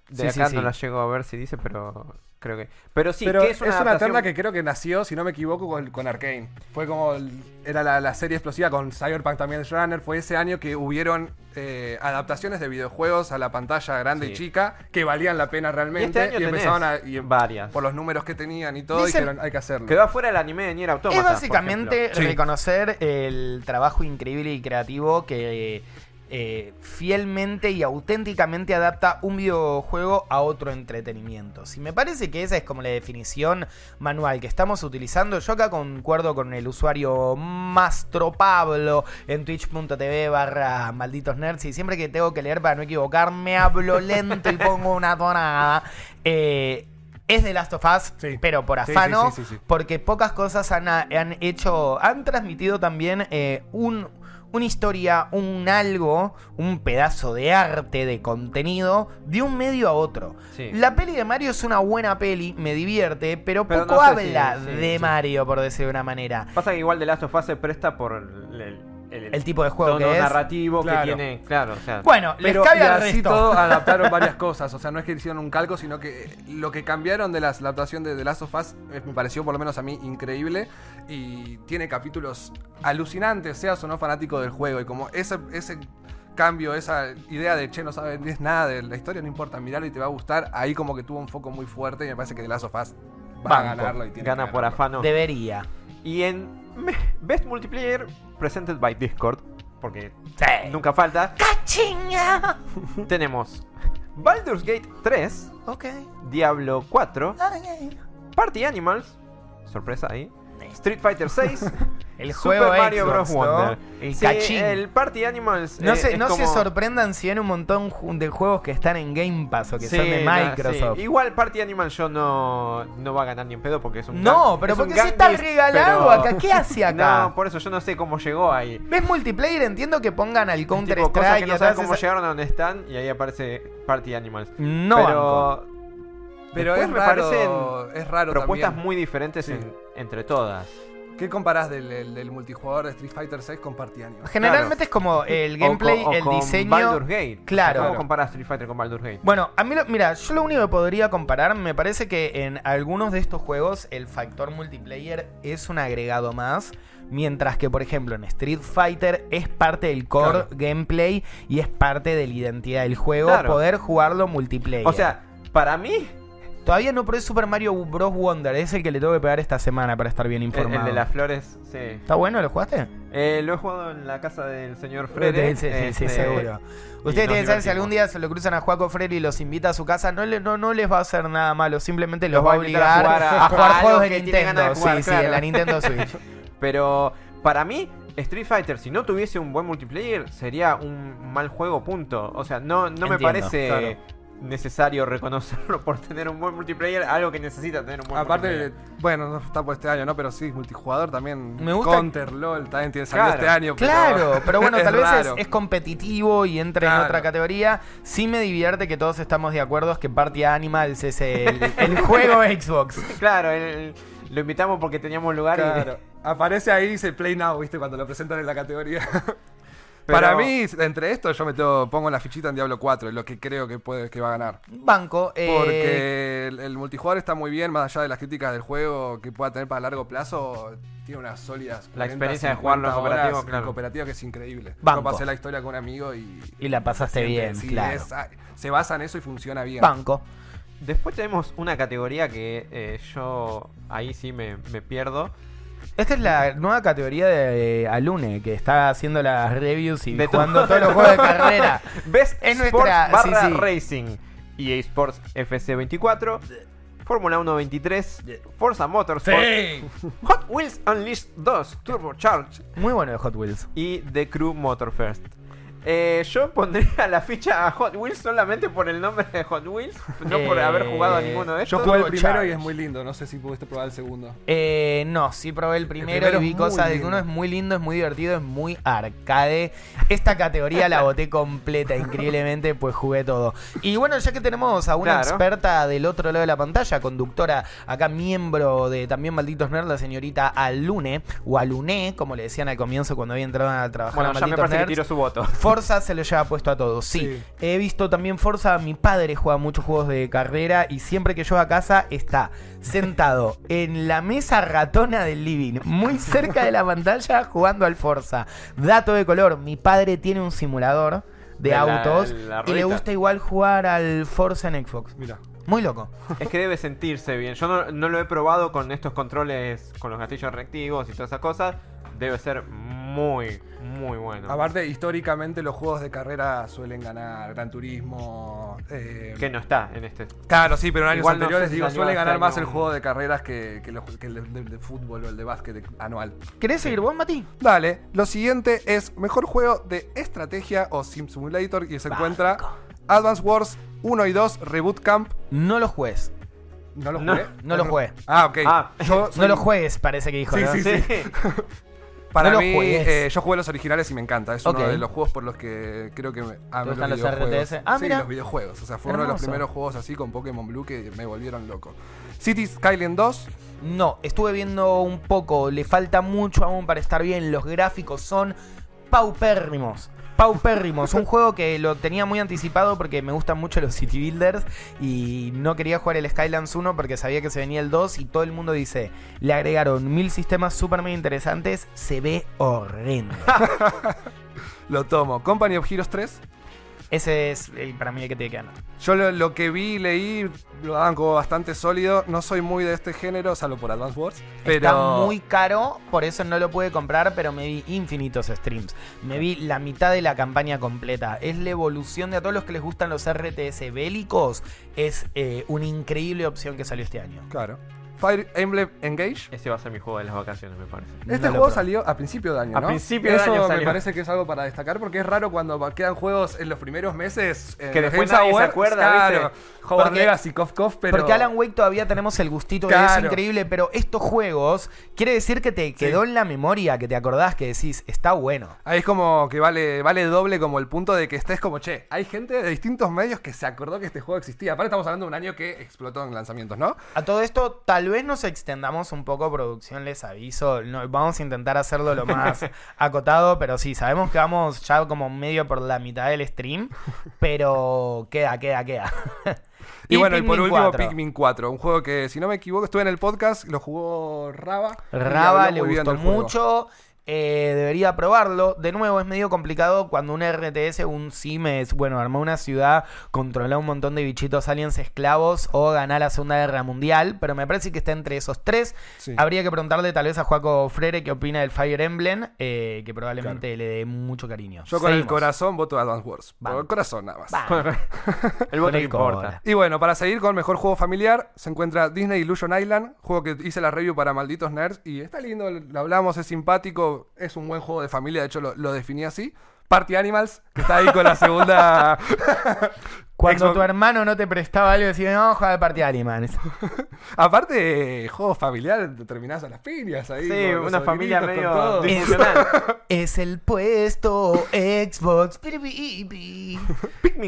De Sí, sí, acá sí. no la llego a ver si dice, pero creo que... Pero sí, Pero que es es una, una, adaptación- terna que creo que nació, si no me equivoco, con, con Arkane. Fue como. el- era la, la serie explosiva con Cyberpunk también Runner. Fue ese año que hubieron eh, adaptaciones de videojuegos a la pantalla grande Sí. y chica que valían la pena Y realmente. este año tenés empezaban a. y- varias. por los números que tenían y todo, Dicen- dijeron, hay que hacerlo. Quedó afuera el anime de Nier Automata, es por básicamente. Sí. reconocer el trabajo increíble y creativo que eh, fielmente y auténticamente adapta un videojuego a otro entretenimiento. Si me parece que esa es como la definición manual que estamos utilizando, yo acá concuerdo con el usuario Mastro Pablo en twitch.tv barra malditos nerds y siempre que tengo que leer para no equivocarme hablo lento y pongo una tonada. Eh, es de Last of Us, Sí. pero por afano, sí, sí, sí. porque pocas cosas han, han hecho, han transmitido también eh, un, una historia, un algo, un pedazo de arte, de contenido, de un medio a otro. Sí. La peli de Mario es una buena peli, me divierte, pero, Pero poco no sé si- habla sí, de sí. Mario, por decir de una manera. Pasa que igual The Last of Us se presta por el, el- tipo de juego tono que es. narrativo Claro. que tiene. Claro, o sea. Bueno, les Pero cabe y al así resto. todo adaptaron varias cosas. O sea, no es que hicieron un calco, sino que lo que cambiaron de las- la adaptación de The Last of Us eh, me pareció, por lo menos a mí, increíble. Y tiene capítulos alucinantes, seas o no fanático del juego. Y como ese, ese cambio, esa idea de che, no sabes nada de la historia, no importa, mirarlo y te va a gustar. Ahí como que tuvo un foco muy fuerte. Y me parece que The Last of Us va a ganarlo. Y tiene gana que por afano. Debería. Y en Best Multiplayer Presented by Discord, porque Sí. nunca falta, ¡Cachinga! tenemos Baldur's Gate 3, Ok. Diablo 4, ok. Party Animals, sorpresa ahí, Street Fighter 6, El Super juego Mario Xbox, Bros. ¿no? Wonder. El Sí, cachín. el Party Animals. No, eh, se, es no se sorprendan si ven un montón de juegos que están en Game Pass o que Sí, son de no, Microsoft. sí. Igual Party Animals yo no, no va a ganar ni en pedo porque es un No, pero porque si está regalado pero- acá, ¿qué hace acá? No, por eso yo no sé cómo llegó ahí. ¿Ves multiplayer? Entiendo que pongan al Counter Tipo, Strike que no cómo esa- llegaron a donde están y ahí aparece Party Animals. No, pero banco. Pero después es me raro, parecen es raro propuestas también. muy diferentes Sí. en- entre todas. ¿Qué comparás del, del- del multijugador de Street Fighter 6 con Party Animal? Generalmente es como el gameplay, O co- o el con diseño. Baldur's Gate. Claro. ¿Cómo comparas Street Fighter con Baldur's Gate? Bueno, a mí, lo- mira, yo lo único que podría comparar, me parece que en algunos de estos juegos el factor multiplayer es un agregado más. Mientras que, por ejemplo, en Street Fighter es parte del core Claro. gameplay y es parte de la identidad del juego Claro. poder jugarlo multiplayer. O sea, para mí, todavía no probé Super Mario Bros. Wonder, es el que le tengo que pegar esta semana para estar bien informado. el de las flores, sí. ¿Está bueno? ¿Lo jugaste? Eh, lo he jugado en la casa del señor Frere. Sí, sí, sí, este, seguro. Ustedes tienen que saber si algún día se lo cruzan a Juaco Freire y los invita a su casa, no, le- no, no les va a hacer nada malo, simplemente los, Los va a obligar a a jugar jugar, a- a juegos de Nintendo. de jugar, sí, sí, en la Nintendo Switch. Pero para mí, Street Fighter, si no tuviese un buen multiplayer, sería un mal juego, punto. O sea, no, no me parece claro. Necesario reconocerlo por tener un buen multiplayer, algo que necesita tener un buen Aparte, multiplayer. bueno, no está por este año, ¿no? Pero sí, multijugador también. Me gusta- Counter, LOL, también tiene salido Claro. este año. pero- Claro, pero bueno, tal vez es, es competitivo y entra en Claro. otra categoría. Sí me divierte que todos estamos de acuerdo que Party Animals es el, el juego Xbox. Claro, el- lo invitamos porque teníamos lugar y- Claro. Aparece ahí, dice Play Now, ¿viste? Cuando lo presentan en la categoría. Pero- Para mí, entre esto, yo me tengo- pongo la fichita en Diablo 4, es lo que creo que puede que va a ganar. Banco. eh, Porque el, el multijugador está muy bien, más allá de las críticas del juego que pueda tener para largo plazo, tiene unas sólidas. La 40, experiencia de jugarlo en 50 cooperativo, cooperativo que es increíble. Banco. Yo pasé la historia con un amigo y. Y la pasaste siempre, bien, sí, claro. es- ah, se basa en eso y funciona bien. Banco. Después tenemos una categoría que eh, yo ahí sí me, me pierdo. Esta es la nueva categoría de Alune, que está haciendo las reviews y De jugando todo. todos los juegos de carrera. Best Es Sports nuestra- barra sí, sí. Racing. EA Sports FC 24. Fórmula 1 23. Forza Motorsport. Hot Wheels Unleashed 2 Turbocharged. Muy bueno de Hot Wheels. Y The Crew Motorfest. Eh, yo pondría la ficha a Hot Wheels solamente por el nombre de Hot Wheels, no por Eh, haber jugado a ninguno de Yo estos. jugué el primero Charge. y es muy lindo, no sé si pudiste probar el segundo. Eh, no, sí probé el primero, primero y vi cosas de que uno es muy lindo, es muy divertido, es muy arcade. Esta categoría la boté completa, increíblemente, pues jugué todo. Y bueno, ya que tenemos a una Claro. experta del otro lado de la pantalla, conductora, acá miembro de también Malditos Nerds, la señorita Alune, o Alune, como le decían al comienzo cuando había entrado a trabajar Bueno, ya me parece que tiró su voto. Forza se lo lleva puesto a todos, sí. Sí. He visto también Forza, mi padre juega muchos juegos de carrera y siempre que yo a casa está sentado en la mesa ratona del living, muy cerca de la pantalla jugando al Forza. Dato de color, mi padre tiene un simulador de, autos la y le gusta igual jugar al Forza en Xbox. Mira. Muy loco. Es que debe sentirse bien. Yo no, no lo he probado con estos controles, con los gatillos reactivos y todas esas cosas. Debe ser muy, muy bueno. Aparte, históricamente los juegos de carrera suelen ganar. Gran Turismo. eh, Que no está en este. Claro, sí, pero en años Igual no anteriores sé si digo, suele ganar más el juego de carreras que, que, los- que el de, de- de fútbol o el de básquet anual. ¿Querés seguir vos, Mati? Dale, lo siguiente es mejor juego de estrategia o Sim Simulator y se encuentra Advance Wars 1 y 2 Reboot Camp. No lo juegues. ¿No lo No, jugué? no lo jugué. Ah, ok. Ah. Yo soy- No lo juegues, parece que dijo. Sí, ¿no? sí, Sí. Para no mí, eh, yo jugué los originales y me encanta. Es uno de los juegos por los que creo que me gustan los videojuegos. RTS? Ah, sí, mira. los videojuegos. O sea, fue uno de los primeros juegos así con Pokémon Blue que me volvieron loco. Cities Skyline 2. No, estuve viendo un poco, le falta mucho aún para estar bien, los gráficos son paupérrimos. Paupérrimos, un juego que lo tenía muy anticipado porque me gustan mucho los City Builders y no quería jugar el Skylands 1 porque sabía que se venía el 2 y todo el mundo dice, le agregaron mil sistemas súper mega interesantes, se ve horrendo. Lo tomo. Company of Heroes 3. Ese es el, para mí el que tiene que ganar. Yo lo, lo que vi y leí lo daban como bastante sólido. No soy muy de este género, salvo por Advance Wars. Pero Está muy caro, por eso no lo pude comprar, pero me vi infinitos streams. Me vi la mitad de la campaña completa. Es la evolución de a todos los que les gustan los RTS bélicos. Es eh, una increíble opción que salió este año. Claro. Fire Emblem Engage. Ese va a ser mi juego de las vacaciones, me parece. Este No juego salió a principio de año, A ¿no? principio de Eso año me salió. parece que es algo para destacar porque es raro cuando quedan juegos en los primeros meses. en Que después Games nadie se Awards, acuerda, claro, Porque- Legacy, Cof Cof, pero... Porque Alan Wake todavía tenemos el gustito de Claro. eso increíble, pero estos juegos quiere decir que te quedó en la memoria, que te acordás, que decís, está bueno. Ahí es como que vale, vale doble como el punto de que estés como, che, hay gente de distintos medios que se acordó que este juego existía. Aparte estamos hablando de un año que explotó en lanzamientos, ¿no? A todo esto, tal Tal vez nos extendamos un poco, producción, les aviso. No, vamos a intentar hacerlo lo más acotado, pero sí, sabemos que vamos ya como medio por la mitad del stream, pero queda, queda, queda. Y, bueno, y por Pikmin último, 4. Pikmin 4. Un juego que, si no me equivoco, estuve en el podcast, lo jugó Raba. Raba le gustó juego. Eh, debería probarlo. De nuevo, es medio complicado cuando un RTS, un sim es, bueno, armar una ciudad, controlar un montón de bichitos aliens esclavos o ganar la Segunda Guerra Mundial. Pero me parece que está entre esos tres. Sí. Habría que preguntarle tal vez a Juaco Frere qué opina del Fire Emblem, eh, que probablemente le dé mucho cariño. Yo con el corazón voto a Advance Wars. Vamos. el corazón nada más. El Con voto el importa. Y bueno, para seguir con mejor juego familiar, se encuentra Disney Illusion Island, juego que hice la review para malditos nerds y está lindo, lo hablamos, es simpático, es un buen juego de familia, de hecho lo, lo definí así. Party Animals, que está ahí con la segunda. Cuando Xbox. tu hermano no te prestaba algo, decías, no, juega de partida Animals. Aparte, juego familiar, te terminás a las piñas ahí. Sí, con una familia medio disfuncional. Es el puesto Xbox. Pikmin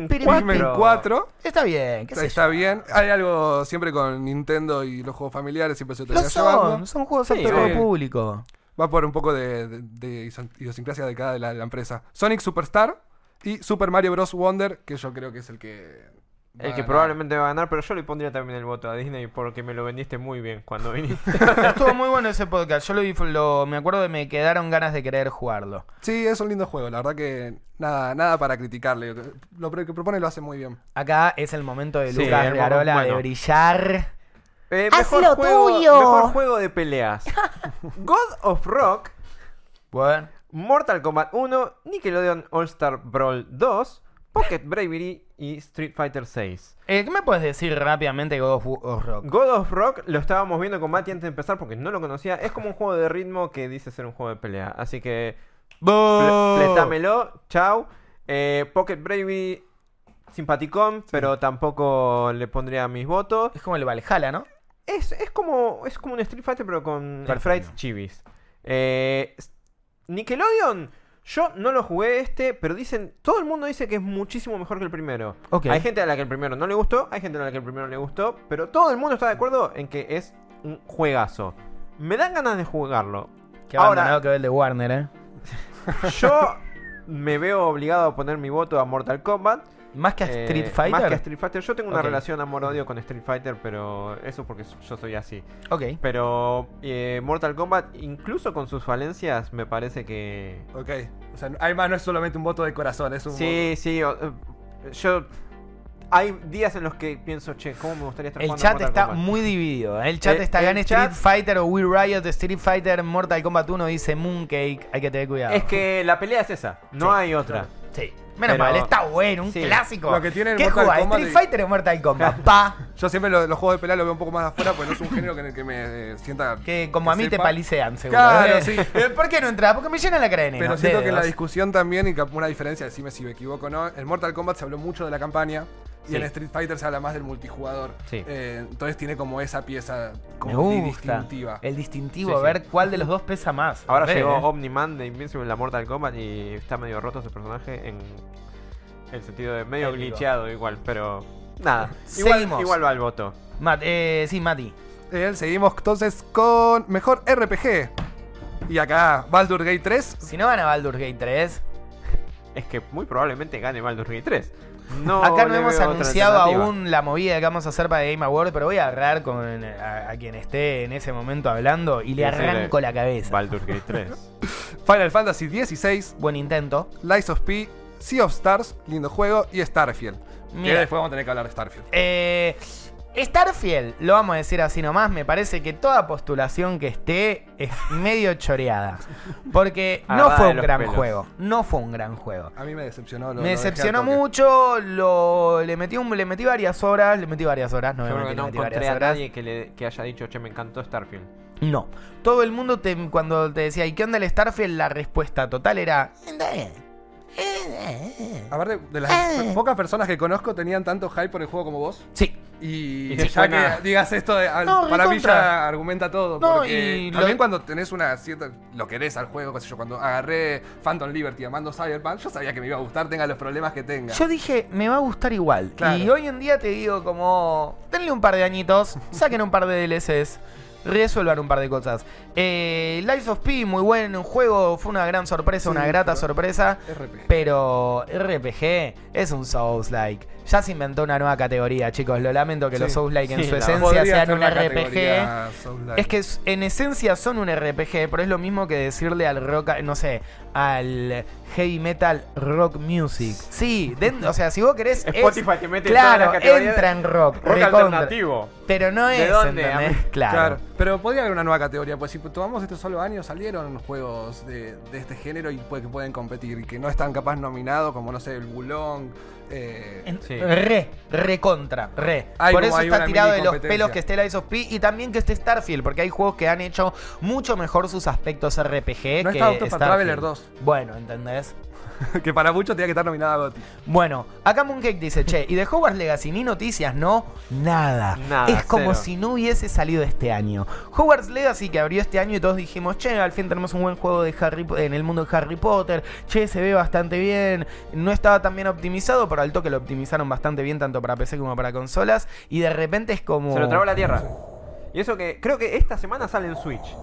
Pikmin 4. 4. Está bien, qué sé Está yo. bien. Hay algo siempre con Nintendo y los juegos familiares, siempre se Lo termina son, llevando. son juegos Sí, aptos sí. público. Va por un poco de, de- de idiosincrasia de cada de la, la empresa. Sonic Superstar y Super Mario Bros. Wonder, que yo creo que es el que. va El a que probablemente va a ganar, pero yo le pondría también el voto a Disney porque me lo vendiste muy bien cuando viniste. Estuvo muy bueno ese podcast. Yo lo vi, lo, me acuerdo que me quedaron ganas de querer jugarlo. Sí, es un lindo juego. La verdad que nada, nada para criticarle. Lo que propone lo hace muy bien. Acá es el momento de Sí, Lucas Rearola momento. de brillar. Eh, Haz lo juego, tuyo. mejor juego de peleas. God of Rock, Bueno, Mortal Kombat 1, Nickelodeon All Star Brawl 2, Pocket Bravery y Street Fighter 6. eh, ¿qué me puedes decir rápidamente de God of Rock? God of Rock lo estábamos viendo con Mati antes de empezar porque no lo conocía. Es como un juego de ritmo que dice ser un juego de pelea. Así que fle- fletámelo, chau. Eh, Pocket Bravery, simpaticón, pero tampoco le pondría mis votos. Es como el Valhalla, ¿no? Es, es como es como un Street Fighter pero con Perfecto. sprites chivis. Eh, Nickelodeon, yo no lo jugué este, pero dicen, todo el mundo dice que es muchísimo mejor que el primero. Ok. Hay gente a la que el primero no le gustó, hay gente a la que el primero le gustó, pero todo el mundo está de acuerdo en que es un juegazo. Me dan ganas de jugarlo. Que Ahora- que ve el de Warner, ¿eh? Yo me veo obligado a poner mi voto a Mortal Kombat. Más que a Eh, Street Fighter. Más que a Street Fighter. Yo tengo una relación amor-odio con Street Fighter, pero eso porque yo soy así. Ok. Pero eh, Mortal Kombat, incluso con sus falencias, me parece que... Ok. O sea, además no es solamente un voto de corazón, es un Sí, sí. o- eh, yo... Hay días en los que pienso, che, ¿cómo me gustaría estar El chat Mortal está Kombat? muy dividido. El chat está chat- Street Fighter o We Riot, Street Fighter, Mortal Kombat 1 dice Mooncake. Hay que tener cuidado. Es que la pelea es esa, no Sí, hay otra. Sí. Menos Pero- mal, está bueno, un sí. clásico. Lo que tiene el ¿Qué Mortal jugás, Kombat Street Fighter o Mortal Kombat? Pa. Yo siempre lo- los juegos de pelea lo veo un poco más de afuera, porque no es un género que en el que me eh, sienta. Que como a mí te sepa. palicean, seguro. Claro, ¿eh? sí. Eh, ¿Por qué no entras? Porque me llenan la cara de Pero siento que en la dedos. discusión también, y que una diferencia, decime si me equivoco o no, en Mortal Kombat se habló mucho de la campaña y Sí. en Street Fighter se habla más del multijugador. Sí. Eh, entonces tiene como esa pieza Me como gusta. distintiva. El distintivo, Sí, a sí. ver cuál de los dos pesa más. Ahora llegó ¿eh? Omni-Man de Invincible en la Mortal Kombat y está medio roto ese personaje en el sentido de medio glitcheado igual, pero nada. Igual, Seguimos. igual va el voto. Mat- eh, sí, Mati. Eh, seguimos entonces con mejor RPG. Y acá, Baldur Gate 3. Si no gana Baldur's Gate 3, Es que muy probablemente gane Baldur's Gate 3. No acá no hemos anunciado aún la movida que vamos a hacer para Game Award, pero voy a agarrar con, a, a quien esté en ese momento hablando y le arranco la cabeza. Baldur's Gate 3. Final Fantasy XVI. Buen intento. Lies of P. Sea of Stars, lindo juego. Y Starfield. Mira. Que después vamos a tener que hablar de Starfield. Eh, Starfield, lo vamos a decir así nomás, me parece que toda postulación que esté es medio choreada. Porque no fue un gran pelos. juego. No fue un gran juego. A mí me decepcionó. lo- Me lo decepcionó mucho, lo, le, metí un- le metí varias horas, le metí varias horas, no Yo me creo que metí, le no metí encontré a horas. nadie que, le, que haya dicho, che, me encantó Starfield. No. Todo el mundo te- cuando te decía, ¿y qué onda el Starfield? La respuesta total era... Aparte, de las Eh. pocas personas que conozco tenían tanto hype por el juego como vos. Sí, Y, Y ya suena- que digas esto, de- al- No, para mí ya argumenta todo. No, porque y también lo- cuando tenés una cierta. Lo querés al juego, qué sé yo. Cuando agarré Phantom Liberty amando Cyberpunk, yo sabía que me iba a gustar, tenga los problemas que tenga. Yo dije, me va a gustar igual. Claro. Y hoy en día te digo como, denle un par de añitos, saquen un par de DLCs, resuelvan un par de cosas. Eh, Lies of P, muy buen juego, fue una gran sorpresa, Sí, una grata sorpresa. RPG. Pero RPG es un Souls-like. Ya se inventó una nueva categoría, chicos. Lo lamento que Sí. los Souls-like en su esencia sean un RPG. Es que en esencia son un RPG, pero es lo mismo que decirle al rock, no sé, al heavy metal rock music. Sí, o sea, si vos querés. es- Spotify te mete claro, la categoría entra de en rock. Rock recontra. alternativo. Pero no ¿De es. dónde? A mí- Claro. Claro, pero podría haber una nueva categoría, pues si tomamos estos solo años salieron juegos de, de este género y que pueden competir y que no están capaz nominados, como no sé, el Bulong. Eh, En- Sí. Re, re contra, re. Hay Por como eso está tirado de los pelos que esté Lies of P y también que esté Starfield, porque hay juegos que han hecho mucho mejor sus aspectos RPG No que está Octopath Starfield. Traveler 2. Bueno, ¿entendés? que para muchos tenía que estar nominada a GOTY. Bueno, acá Mooncake dice, che, ¿y de Hogwarts Legacy ni noticias? No, nada. Nada, es como cero. si no hubiese salido este año. Hogwarts Legacy que abrió este año y todos dijimos, che, al fin tenemos un buen juego de Harry en el mundo de Harry Potter. Che, se ve bastante bien. No estaba tan bien optimizado, pero al toque lo optimizaron bastante bien tanto para PC como para consolas. Y de repente es como... Se lo tragó la tierra. Y eso que creo que esta semana sale en Switch.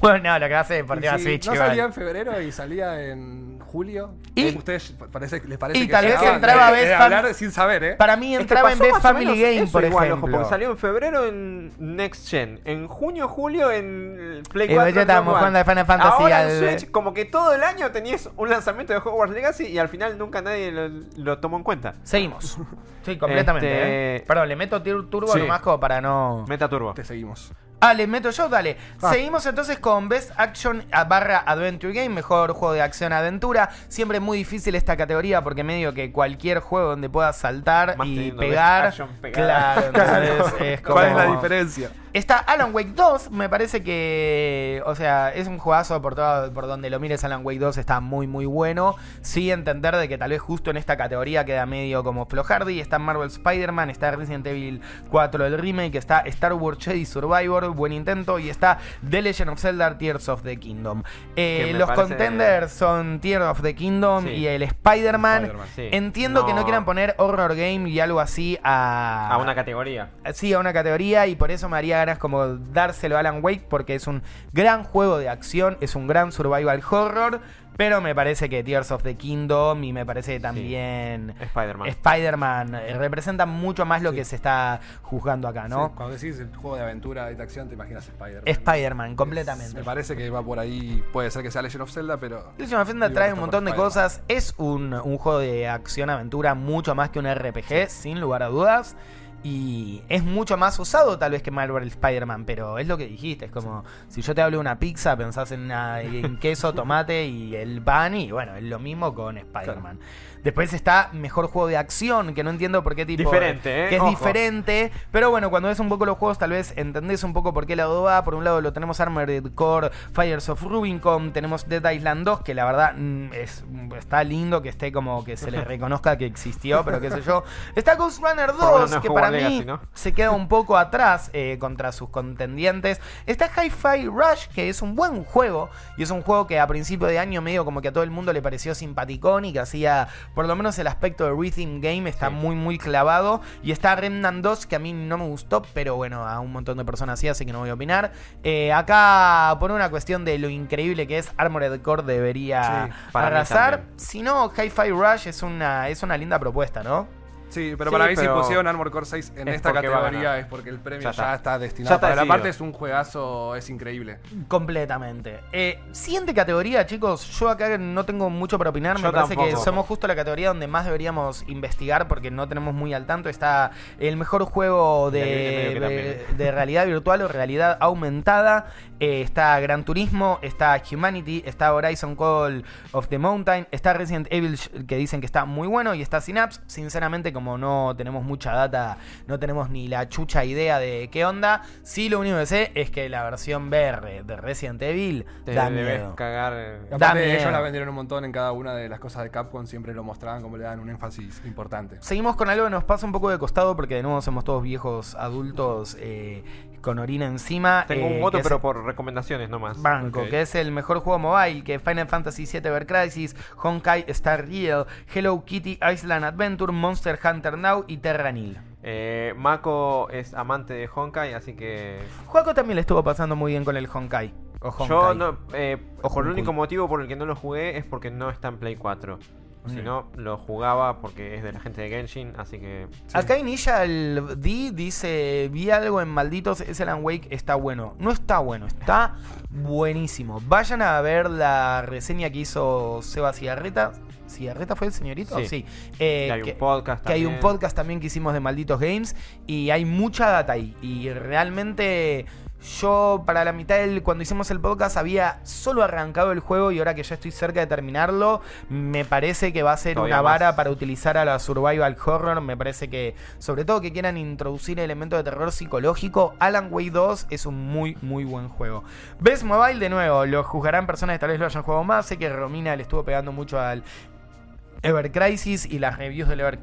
Bueno, no, lo que hace es por Y tema si Switch. no igual. salía en febrero y salía en julio. Y- ¿A ¿Ustedes parece, les parece y que tal vez entraba de- Best de hablar sin saber, ¿eh? Para mí Es que entraba en Best Family Game, eso por igual, ejemplo. ojo, porque salió en febrero en Next Gen. En junio, julio en Play Y 4. ya estábamos jugando a Final Fantasy Ahora al- en Switch, como que todo el año tenías un lanzamiento de Hogwarts Legacy y al final nunca nadie lo, lo tomó en cuenta. Seguimos. Sí, completamente. Este- ¿eh? Perdón, le meto turbo Sí. nomás como para no. Meta Turbo. Te seguimos. Ah, le meto yo, dale. Ah. Seguimos entonces con Best Action a- barra Adventure Game, mejor juego de acción aventura. Siempre muy difícil esta categoría porque medio que cualquier juego donde puedas saltar Más y pegar. Action. Claro, entonces es como- ¿Cuál es la diferencia? Está Alan Wake 2, me parece que, o sea, es un juegazo por todo, por donde lo mires, Alan Wake 2 está muy muy bueno. Sí entender de que tal vez justo en esta categoría queda medio como flojardi, está Marvel Spider-Man, está Resident Evil 4 el remake, está Star Wars Jedi Survivor, buen intento, y está The Legend of Zelda Tears of the Kingdom. Eh, los parece- contenders son Tears of the Kingdom Sí. y el Spider-Man. Sí. Entiendo que no No. quieran poner Horror Game y algo así a... A una categoría. Sí, a una categoría y por eso me haría ganas como dárselo a Alan Wake porque es un gran juego de acción, es un gran survival horror, pero me parece que Tears of the Kingdom y me parece que también Spider-Man. Spider-Man eh, representa mucho más lo Sí. que se está juzgando acá, ¿no? Sí, cuando decís el juego de aventura y de acción, te imaginas Spider-Man. Spider-Man, completamente. Me parece que va por ahí. Puede ser que sea Legend of Zelda, pero. Legend of Zelda trae un montón de cosas. Es un, un juego de acción-aventura mucho más que un RPG, sin lugar a dudas. Y es mucho más usado tal vez que Marvel Spider-Man, pero es lo que dijiste, es como si yo te hablo de una pizza, pensás en, una- en queso, tomate y el pan y bueno, es lo mismo con Spider-Man. Después está mejor juego de acción, que no entiendo por qué tipo... Diferente, ¿eh? Que es Ojo. diferente, pero bueno, cuando ves un poco los juegos tal vez entendés un poco por qué lado va. Por un lado lo tenemos Armored Core, Fires of Rubicon, tenemos Dead Island 2, que la verdad mm, es, está lindo que esté como que se le reconozca que existió, pero qué sé yo. Está Ghost Runner Por lo menos 2, no es que para mí Legacy, ¿no? se queda un poco atrás eh, contra sus contendientes. Está Hi-Fi Rush, que es un buen juego, y es un juego que a principio de año medio como que a todo el mundo le pareció simpaticón y que hacía, por lo menos el aspecto de Rhythm Game está Sí. muy muy clavado. Y está Remnant 2, que a mí no me gustó, pero bueno, a un montón de personas sí, así que no voy a opinar. Eh, acá, por una cuestión de lo increíble que es, Armored Core debería Sí, arrasar. Si no, Hi-Fi Rush es una, es una linda propuesta, ¿no? Sí, pero Sí, para mí pero- si pusieron Armor Core 6 en es esta categoría es porque el premio Ya ya está. destinado. Ya está para la parte es un juegazo, es increíble. Completamente. Eh, siguiente categoría, chicos. Yo acá no tengo mucho para opinar. Me parece que somos justo la categoría donde más deberíamos investigar porque no tenemos muy al tanto. Está el mejor juego de, de realidad virtual o realidad aumentada. Eh, está Gran Turismo, está Humanity, está Horizon Call of the Mountain, está Resident Evil que dicen que está muy bueno y está Synapse. Sinceramente como no tenemos mucha data, no tenemos ni la chucha idea de qué onda. Sí, lo único que sé es que la versión VR de Resident Evil Te da debes miedo. cagar. eh. Da aparte, miedo. ellos la vendieron un montón en cada una de las cosas de Capcom, siempre lo mostraban como le dan un énfasis importante. Seguimos con algo que nos pasa un poco de costado porque de nuevo somos todos viejos adultos eh, con orina encima. Tengo eh, un voto, que es- pero por recomendaciones nomás. Banco, que es el mejor juego mobile, que Final Fantasy VII Ever Crisis, Honkai Star Real, Hello Kitty Island Adventure, Monster Hunter Now y Terranil. Eh, Mako es amante de Honkai, así que. Juaco también le estuvo pasando muy bien con el Honkai. O Honkai. Yo no. eh, el único motivo por el que no lo jugué es porque no está en Play 4. Si Mm. no, lo jugaba porque es de la gente de Genshin, así que. Acá Inilla el D dice, vi algo en Malditos, ese Alan Wake está bueno. No está bueno, está buenísimo. Vayan a ver la reseña que hizo Seba Cigarreta. ¿Cigarreta fue el señorito? Sí. Eh, Y hay que- un podcast que hay un podcast también que hicimos de Malditos Games y hay mucha data ahí. Y realmente yo para la mitad del, cuando hicimos el podcast había solo arrancado el juego y ahora que ya estoy cerca de terminarlo, me parece que va a ser Todavía una vara más. para utilizar a la survival horror. Me parece que sobre todo que quieran introducir elementos de terror psicológico, Alan Wake 2 es un muy muy buen juego. Best Mobile de nuevo, lo juzgarán personas que tal vez lo hayan jugado más. Sé que Romina le estuvo pegando mucho al Ever Crisis y las reviews del Ever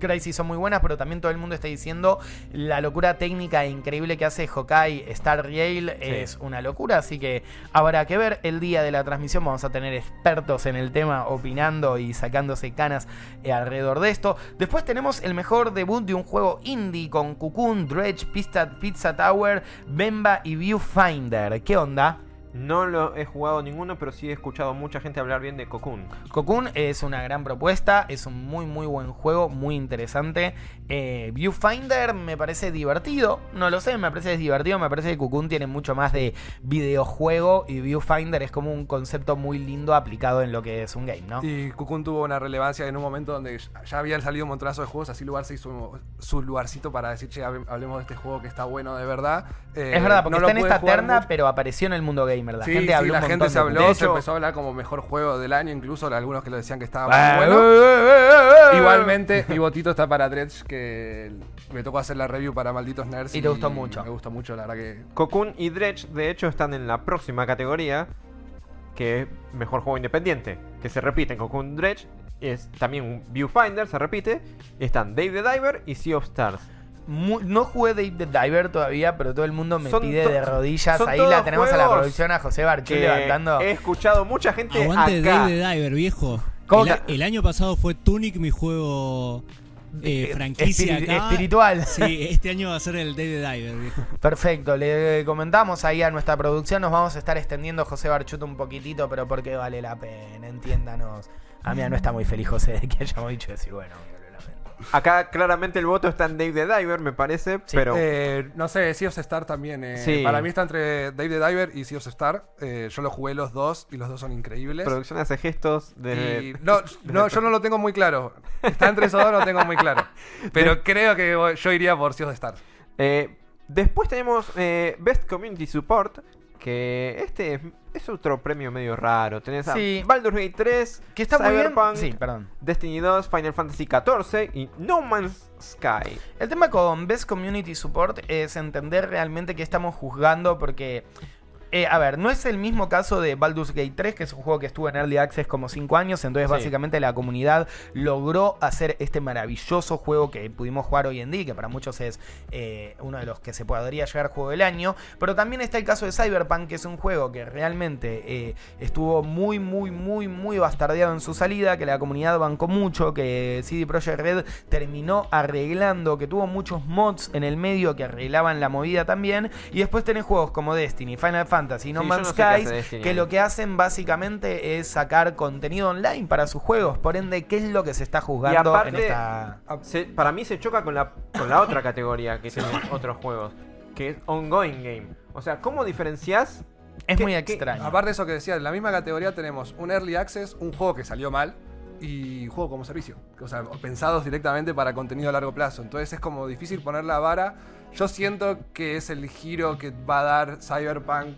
Crisis son muy buenas, pero también todo el mundo está diciendo la locura técnica e increíble que hace Hokai Star Rail es una locura, así que habrá que ver el día de la transmisión. Vamos a tener expertos en el tema opinando y sacándose canas eh, alrededor de esto. Después tenemos el mejor debut de un juego indie con Cocoon, Dredge, Pizza, Pizza Tower, Bemba y Viewfinder. ¿Qué onda? No lo he jugado ninguno, pero sí he escuchado mucha gente hablar bien de Cocoon. Cocoon es una gran propuesta, es un muy muy buen juego, muy interesante. Eh, Viewfinder me parece divertido, no lo sé, me parece divertido, me parece que Cocoon tiene mucho más de videojuego y Viewfinder es como un concepto muy lindo aplicado en lo que es un game, ¿no? Y Cocoon tuvo una relevancia en un momento donde ya- habían salido un montonazo de juegos, así lugar se hizo su lugarcito para decir, che, hable- hablemos de este juego que está bueno de verdad. Eh, es verdad, porque no lo está en esta terna, mucho. pero apareció en el mundo gamer. La sí, gente sí, habló la un gente se habló, se hecho- empezó a hablar como mejor juego del año, incluso algunos que lo decían que estaba muy bueno. Igualmente, mi votito está para Dredge, que me tocó hacer la review para Malditos Nerds. Y te gustó mucho. Me gustó mucho, la verdad que... Cocoon y Dredge, de hecho, están en la próxima categoría, que es mejor juego independiente, que se repite en Cocoon Dredge. Es también un Viewfinder, se repite. Están Dave the Diver y Sea of Stars. Mu- no jugué Dave the Diver todavía, pero todo el mundo me Son pide de rodillas. Ahí la tenemos a la producción a José Barchú Que levantando. he escuchado mucha gente Aguante acá. Dave the Diver, viejo. ¿Cómo El, año pasado fue Tunic mi juego eh, Eh, franquicia acá. espiritual. Sí, este año va a ser el Dave the Diver, viejo. Perfecto, le comentamos ahí a nuestra producción, nos vamos a estar extendiendo José Barchuto un poquitito, pero porque vale la pena, entiéndanos. A mí no está muy feliz José de que hayamos dicho eso y bueno. Acá claramente el voto está en Dave the Diver, me parece. Sí. pero Eh, no sé, Sea of Star también. eh, Sí. Para mí está entre Dave the Diver y Sea of Star. Eh, yo lo jugué los dos y los dos son increíbles. producción hace gestos de. Y no, no, yo no lo tengo muy claro. Está entre esos dos, no lo tengo muy claro. Pero creo que yo iría por Sea of Star. Eh, después tenemos eh, Best Community Support. Que este es, es otro premio medio raro. Tenés a Sí. Baldur's Gate 3, Que está muy bien. Cyberpunk, Sí, perdón. Destiny 2, Final Fantasy 14 y No Man's Sky. El tema con Best Community Support es entender realmente qué estamos juzgando porque... eh, a ver, no es el mismo caso de Baldur's Gate 3, que es un juego que estuvo en Early Access como 5 años, entonces Sí. básicamente la comunidad logró hacer este maravilloso juego que pudimos jugar hoy en día, que para muchos es eh, uno de los que se podría llegar juego del año, pero también está el caso de Cyberpunk, que es un juego que realmente eh, estuvo muy, muy, muy, muy bastardeado en su salida, que la comunidad bancó mucho, que CD Projekt Red terminó arreglando, que tuvo muchos mods en el medio que arreglaban la movida también, y después tenés juegos como Destiny, Final Fantasy, No Sí, yo Man's no Skies, que lo que hacen básicamente es sacar contenido online para sus juegos, por ende, ¿qué es lo que se está juzgando aparte- en esta... Se- para mí se choca con la, con la otra categoría que tienen otros juegos, que es Ongoing Game. O sea, ¿cómo diferencias? Es ¿Qué- muy extraño. Aparte de eso que decía, en la misma categoría tenemos un Early Access, un juego que salió mal y un juego como servicio. O sea, pensados directamente para contenido a largo plazo. Entonces es como difícil poner la vara. Yo siento que es el giro que va a dar Cyberpunk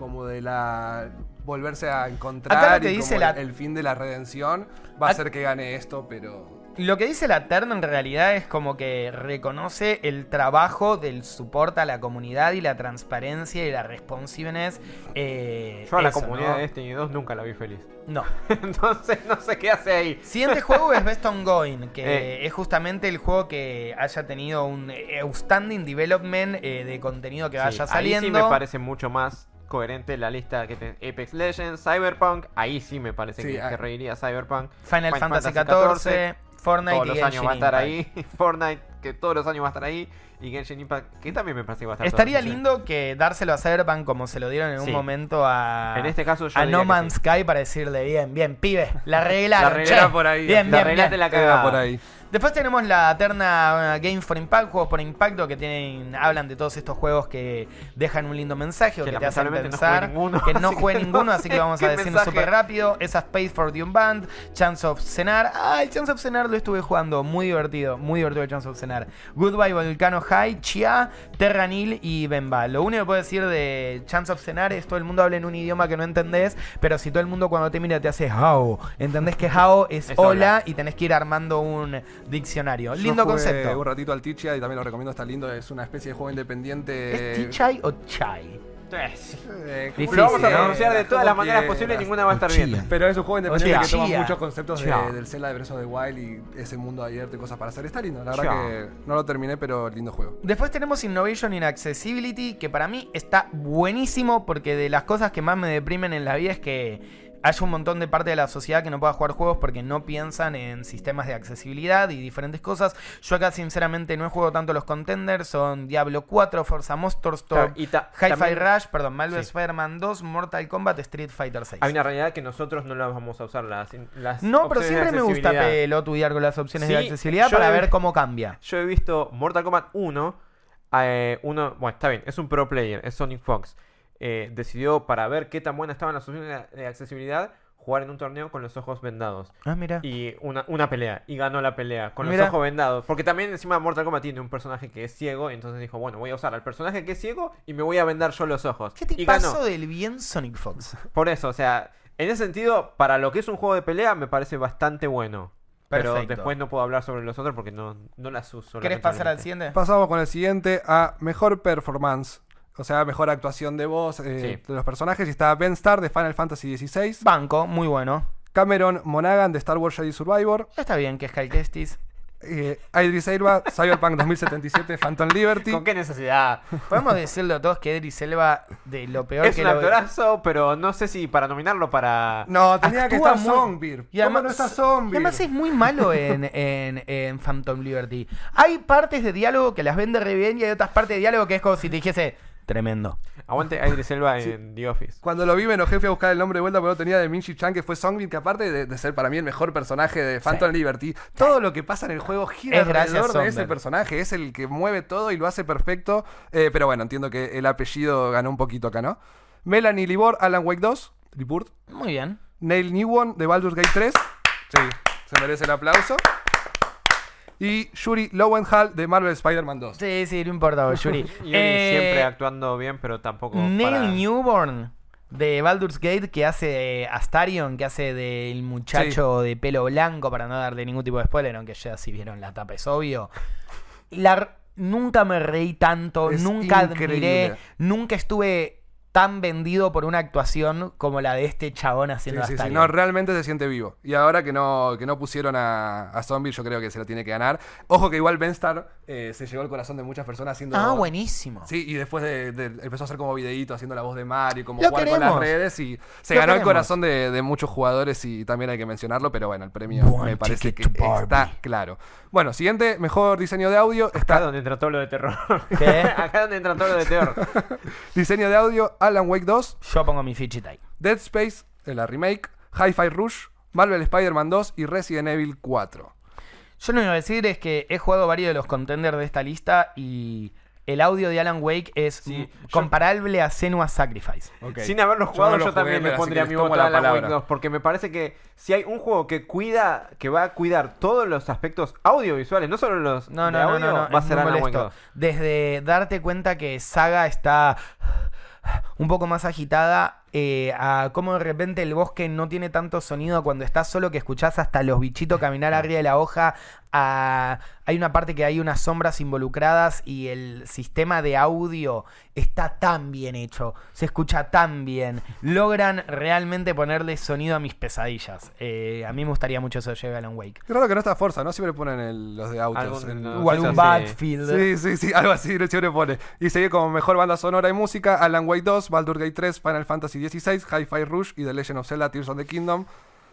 como de la volverse a encontrar Acá lo que y dice como la- el, fin de la redención va a Ac- hacer que gane esto, pero Lo que dice la Terna en realidad es como que reconoce el trabajo del support a la comunidad y la transparencia y la responsiveness. eh, Yo a la comunidad ¿no? de Destiny 2 nunca la vi feliz. No. Entonces no sé qué hace ahí. Siguiente juego es Best Ongoing, que Eh. es justamente el juego que haya tenido un outstanding development eh, de contenido que Sí, vaya Ahí saliendo. sí me parece mucho más coherente la lista que tiene Apex Legends, Cyberpunk. Ahí sí me parece Sí, que, ah. que reiría Cyberpunk. Final Final Fantasy Fantasy XIV, Fortnite todos y los Genshin años va a estar Impact. ahí. Fortnite, que todos los años va a estar ahí. Y Genshin Impact, que también me parece que va a estar Estaría lindo que dárselo a Cyberpunk como se lo dieron en un momento a, En este caso yo a diría No Man's sí. Sky para decirle bien, bien, pibe, la regla. La arreglaron por ahí, Bien, La bien, bien. la cagada. por ahí. Después tenemos la terna uh, Game for Impact, juegos por impacto que tienen, hablan de todos estos juegos que dejan un lindo mensaje o Que que, te hacen no pensar. ninguno, que no juegue no ninguno, sé así que vamos a decirlo súper rápido. Esa Space for the Unbanned, Chance of Cenar. Ah, el Chance of Cenar lo estuve jugando, muy divertido, muy divertido el Chance of Cenar. Goodbye Volcano High, Chia, Terranil y Bemba. Lo único que puedo decir de Chance of Cenar es todo el mundo habla en un idioma que no entendés, pero si todo el mundo cuando te mira te hace how, entendés que how es, Es hola, hola. y tenés que ir armando un diccionario. Yo Lindo jugué concepto. un ratito al Tichia y también lo recomiendo, está lindo. Es una especie de juego independiente. ¿Es Tichai o Chai? Eh, Difícil, Lo vamos a ¿no? pronunciar de todas las maneras posibles y ninguna va a estar bien. Pero es un juego independiente que toma muchos conceptos de- del Zelda de Breath of the Wild y ese mundo abierto y cosas para hacer. Está lindo, la verdad que no lo terminé, pero lindo juego. Después tenemos Innovation in Accessibility, que para mí está buenísimo porque de las cosas que más me deprimen en la vida es que haya un montón de parte de la sociedad que no pueda jugar juegos porque no piensan en sistemas de accesibilidad y diferentes cosas. Yo acá sinceramente no he jugado tanto los contenders, son Diablo 4, Forza Motorstorm, Claro, Hi-Fi Rush, perdón, Marvel Sí. Spider-Man 2, Mortal Kombat, Street Fighter 6. Hay una realidad que nosotros no las vamos a usar las, las No, pero siempre me gusta pelotudear con las opciones de accesibilidad para he- ver cómo cambia. Yo he visto Mortal Kombat 1. eh, uno, bueno, está bien, es un pro player, es Sonic Fox. Eh, decidió para ver qué tan buenas estaban las opciones de accesibilidad jugar en un torneo con los ojos vendados. Ah, mira. Y una, una pelea. Y ganó la pelea con Mira. los ojos vendados. Porque también encima Mortal Kombat tiene un personaje que es ciego. Entonces dijo, bueno, voy a usar al personaje que es ciego y me voy a vendar yo los ojos. ¿Qué te y ganó. pasó del bien Sonic Fox? Por eso, o sea, en ese sentido, para lo que es un juego de pelea, me parece bastante bueno. Pero Perfecto. después no puedo hablar sobre los otros porque no, no las uso. ¿Querés pasar al siguiente? Pasamos con el siguiente a mejor performance. O sea, mejor actuación de voz eh, Sí. de los personajes. Y está Ben Starr de Final Fantasy XVI. Banco, muy bueno. Cameron Monaghan de Star Wars Jedi Survivor. Está bien que es Cal Kestis. Eh, Idris Elba, Cyberpunk 2077, Phantom Liberty. ¿Con qué necesidad? Podemos decirlo a todos que Idris Elba de lo peor es que un lo actorazo, pero no sé si para nominarlo para... No, tenía que estar muy- Zombie. Y además, ¿Cómo no está Zombie? además es muy malo en, en, en Phantom Liberty. Hay partes de diálogo que las vende re bien y hay otras partes de diálogo que es como si te dijese tremendo. Aguante a Idris Elba en The Office. Cuando lo vi me enojé, fui a buscar el nombre de vuelta no tenía de Minji Chan, que fue Songbin, que aparte de, de ser para mí el mejor personaje de Phantom Liberty, todo lo que pasa en el juego gira Es alrededor de ese personaje. Es el que mueve todo y lo hace perfecto. Eh, pero bueno, entiendo que el apellido ganó un poquito acá, ¿no? Melanie Libor, Alan Wake 2, Liburt. Muy bien. Neil Newon de Baldur's Gate 3. Sí, se merece el aplauso. Y Yuri Lowenthal de Marvel Spider-Man 2. Sí, sí, no importa, vos, Yuri. Y Eh, siempre actuando bien, pero tampoco Neil para... Newborn de Baldur's Gate que hace Astarion, que hace del muchacho de pelo blanco, para no darle ningún tipo de spoiler, aunque ya si vieron la tapa es obvio. La, nunca me reí tanto, Es nunca increíble. admiré, nunca estuve tan vendido por una actuación como la de este chabón Sí, haciendo sí, sí, Astarion. no, realmente se siente vivo. Y ahora que no, que no pusieron a, a Zombie, yo creo que se lo tiene que ganar. Ojo que igual Ben Starr eh, se llevó el corazón de muchas personas haciendo. ah, buenísimo. Sí, y después de, de- empezó a hacer como videíto haciendo la voz de Mario, como Lo jugar con queremos. las redes y se Lo ganó el corazón de, de muchos jugadores y también hay que mencionarlo, pero bueno, el premio One me parece que está claro. Bueno, siguiente, mejor diseño de audio, Acá está donde entra todo lo de terror. ¿Qué? Acá donde entra todo lo de terror. diseño de audio, Alan Wake 2, Yo pongo mi fichita ahí. Dead Space, en la remake, Hi-Fi Rush, Marvel Spider-Man 2 y Resident Evil 4. Yo lo que iba a decir es que he jugado varios de los contenders de esta lista y el audio de Alan Wake es Sí, m- yo- comparable a Senua Sacrifice. Sin haberlo Yo jugado, no yo, también me pondría mi voto a Alan Wake palabra. 2. Porque me parece que si hay un juego que cuida, que va a cuidar todos los aspectos audiovisuales, no solo los No, de no, no, audio, no, no, va a ser muy Alan Wake molesto. 2. Desde darte cuenta que Saga está un poco más agitada eh, a cómo de repente el bosque no tiene tanto sonido cuando estás solo que escuchás hasta los bichitos caminar arriba de la hoja. a- hay una parte que hay unas sombras involucradas y el sistema de audio está tan bien hecho, se escucha tan bien. Logran realmente ponerle sonido a mis pesadillas. Eh, a mí me gustaría mucho eso de Alan Wake. Raro que no está Forza, ¿no? Siempre ponen el- los de autos. Algún- en- no. O algún. Battlefield. Sí, sí, sí, algo así siempre pone. Y sigue como mejor banda sonora y música, Alan Wake 2, Baldur Gate 3, Final Fantasy XVI, Hi-Fi Rush y The Legend of Zelda Tears of the Kingdom.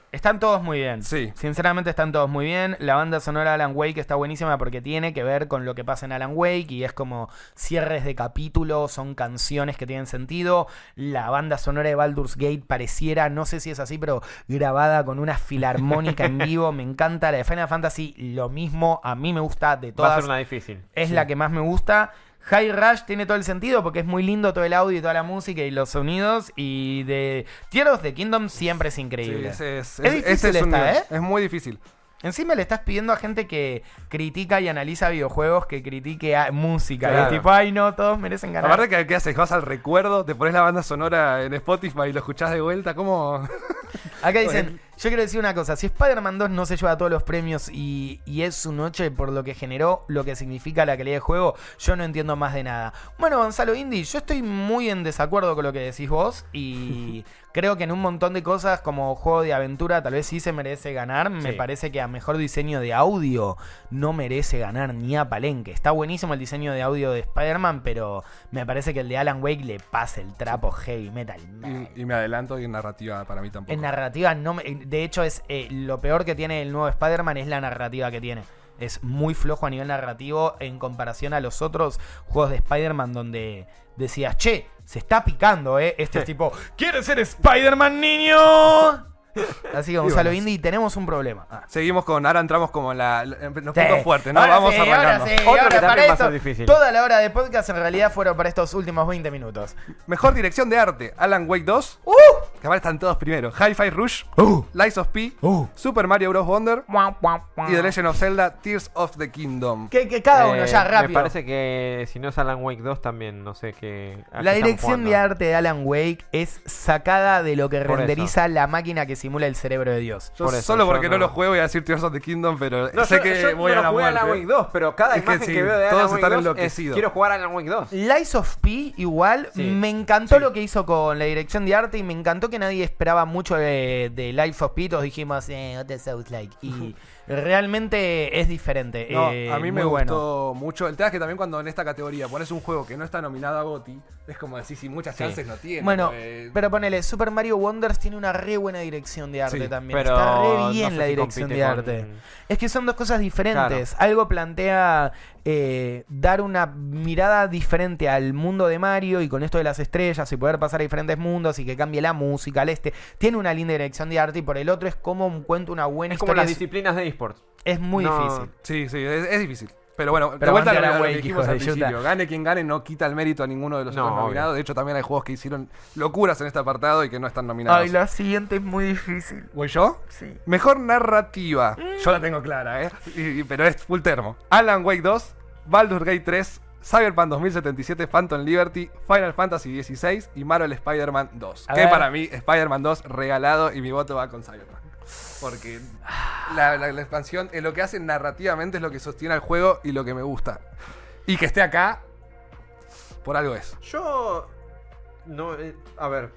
Están todos muy bien. Sí. Sinceramente están todos muy bien. La banda sonora de Alan Wake está buenísima porque tiene que ver con lo que pasa en Alan Wake y es como cierres de capítulos, son canciones que tienen sentido. La banda sonora de Baldur's Gate pareciera, no sé si es así, pero grabada con una filarmónica en vivo. Me encanta. La de Final Fantasy, lo mismo. A mí me gusta de Va a todas. ser una difícil. Es Sí. la que más me gusta. High Rush tiene todo el sentido porque es muy lindo todo el audio y toda la música y los sonidos. Y de Tears of the Kingdom siempre es Sí, increíble. ese es, difícil ese es un esta. ¿eh? Es muy difícil. Encima le estás pidiendo a gente que critica y analiza videojuegos que critique a música. Y Claro. es tipo, ay no, todos merecen ganar. Aparte, que ¿qué haces? Vas al recuerdo, te pones la banda sonora en Spotify y lo escuchás de vuelta. ¿Cómo? Acá dicen, yo quiero decir una cosa, si Spider-Man 2 no se lleva todos los premios y, y es su noche por lo que generó, lo que significa la calidad de juego, yo no entiendo más de nada. Bueno, Gonzalo Indy, yo estoy muy en desacuerdo con lo que decís vos y creo que en un montón de cosas como juego de aventura tal vez sí se merece ganar. Me parece que a mejor diseño de audio no merece ganar ni a Palenque. Está buenísimo el diseño de audio de Spider-Man, pero me parece que el de Alan Wake le pasa el trapo heavy metal. y me adelanto y en narrativa para mí tampoco. En narrativa, no me- de hecho, es eh, lo peor que tiene el nuevo Spider-Man es la narrativa que tiene. Es muy flojo a nivel narrativo en comparación a los otros juegos de Spider-Man donde decías, che, se está picando, ¿eh? Este es tipo, ¿quieres ser Spider-Man, niño? Así que Gonzalo bueno. Indy, tenemos un problema. Ah. Seguimos con. Ahora entramos como en, la, en los Sí. puntos fuertes, ¿no? Ahora Vamos sí, arrancando. ahora sí, Otro ahora que va a ser difícil. Toda la hora de podcast en realidad fueron para estos últimos 20 minutos. Mejor dirección de arte: Alan Wake 2. ¡Uh! Que ahora están todos primero. Hi-Fi Rush. ¡Uh! Lies of P. ¡Uh! Super Mario Bros. Wonder. Y The Legend of Zelda Tears of the Kingdom. Que, que cada uno, Eh, ya, rápido. Me parece que si no es Alan Wake 2 también, no sé qué. La qué dirección de arte de Alan Wake es sacada de lo que Por renderiza la máquina que simula el cerebro de Dios. Yo Por eso, solo yo porque no. no- lo juego voy a decir Tears of the Kingdom, pero No, sé yo- que yo voy no a la jugué muerte. Alan Wake 2, pero cada Es que imagen que, sí, veo de todos Alan Wake están 2 es, quiero jugar a Alan Wake 2. Lies of P, igual, Sí. me encantó Sí. lo que hizo con la dirección de arte y me encantó que nadie esperaba mucho de, de Life of P. Todos dijimos, eh, what the South like. Y realmente es diferente. No, eh, a mí me bueno. gustó mucho. El tema es que también cuando en esta categoría pones un juego que no está nominado a GOTY, es como decir si muchas Sí. chances no tiene. Bueno, pero ponele, Super Mario Wonders tiene una re buena dirección de arte Sí, también. Pero Está re no bien sé la si dirección de con- arte. Es que son dos cosas diferentes. Algo plantea eh, dar una mirada diferente al mundo de Mario y con esto de las estrellas y poder pasar a diferentes mundos y que cambie la música, al este. Tiene una linda dirección de arte y por el otro es como cuenta una buena Es como historia. las Es- disciplinas de esports. es muy No, difícil. Sí, sí, es, es difícil. Pero bueno, Pero de vuelta a lo, que dijimos al principio. Gane quien gane, no quita el mérito a ninguno de los No, otros obvio. nominados. De hecho, también hay juegos que hicieron locuras en este apartado y que no están nominados. Ay, la siguiente es muy difícil. ¿Voy yo? Sí. Mejor narrativa. Yo la tengo clara, ¿eh? Y- pero es full termo. Alan Wake 2, Baldur's Gate 3, Cyberpunk 2077, Phantom Liberty, Final Fantasy XVI y Marvel Spider-Man 2. A que ver. para mí, Spider-Man 2 regalado y mi voto va con Cyberpunk. Porque la, expansión, en lo que hace narrativamente es lo que sostiene al juego y lo que me gusta. Y que esté acá, por algo es. Yo. No, eh, a ver.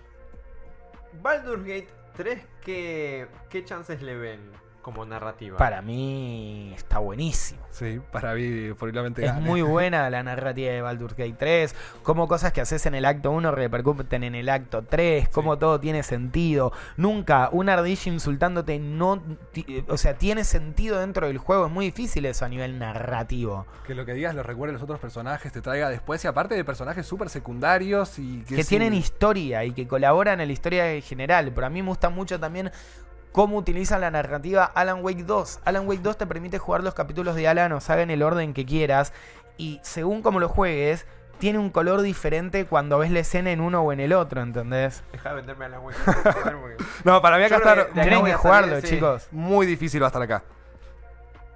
Baldur's Gate 3, ¿qué, ¿qué chances le ven como narrativa? Para mí está buenísimo. Sí, para mí, probablemente Es gane. muy buena la narrativa de Baldur's Gate 3, cómo cosas que haces en el acto 1 repercuten en el acto 3, cómo todo tiene sentido. Nunca un ardilla insultándote no, o sea, tiene sentido dentro del juego, es muy difícil eso a nivel narrativo. Que lo que digas lo recuerde los otros personajes, te traiga después y aparte de personajes súper secundarios y que, tienen un- historia y que colaboran en la historia en general, pero a mí me gusta mucho también cómo utilizan la narrativa Alan Wake 2. Alan Wake 2 te permite jugar los capítulos de Alan o saga en el orden que quieras y según como lo juegues, tiene un color diferente cuando ves la escena en uno o en el otro, ¿entendés? Deja de venderme a la Wake. No, para mí acá está Tienen que jugarlo, salir, sí. chicos. muy difícil va a estar acá.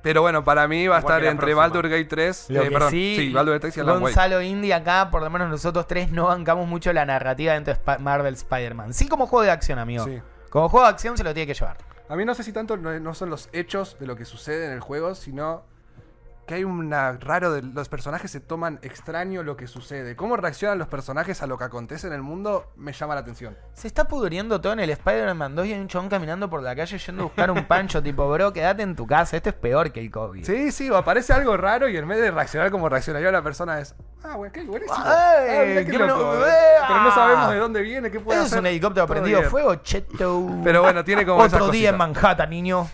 Pero bueno, para mí va a estar entre próxima. Baldur's Gate 3. Lo eh, que perdón, sí, Baldur's Gate 3 y Alan. Gonzalo Indy acá, por lo menos nosotros tres no bancamos mucho la narrativa dentro de Sp- Marvel Spider-Man. Sí como juego de acción, amigo. Sí. Como juego de acción se lo tiene que llevar. A mí no sé si tanto no, son los hechos de lo que sucede en el juego, sino que hay una raro de los personajes se toman extraño lo que sucede. Cómo reaccionan los personajes a lo que acontece en el mundo me llama la atención. Se está pudriendo todo en el Spider-Man 2 y hay un chabón caminando por la calle yendo a buscar un pancho, tipo, bro, quédate en tu casa, esto es peor que el COVID. Sí, sí, aparece algo raro y en vez de reaccionar como reaccionaría la persona es, ah, güey, qué buenísimo. Ay, Ah, mirá qué loco, eh. Pero no ah. sabemos de dónde viene, qué puede ¿Eso es un helicóptero Todo prendido bien. fuego, cheto? Pero bueno, tiene como Otro día en. Manhattan, niño.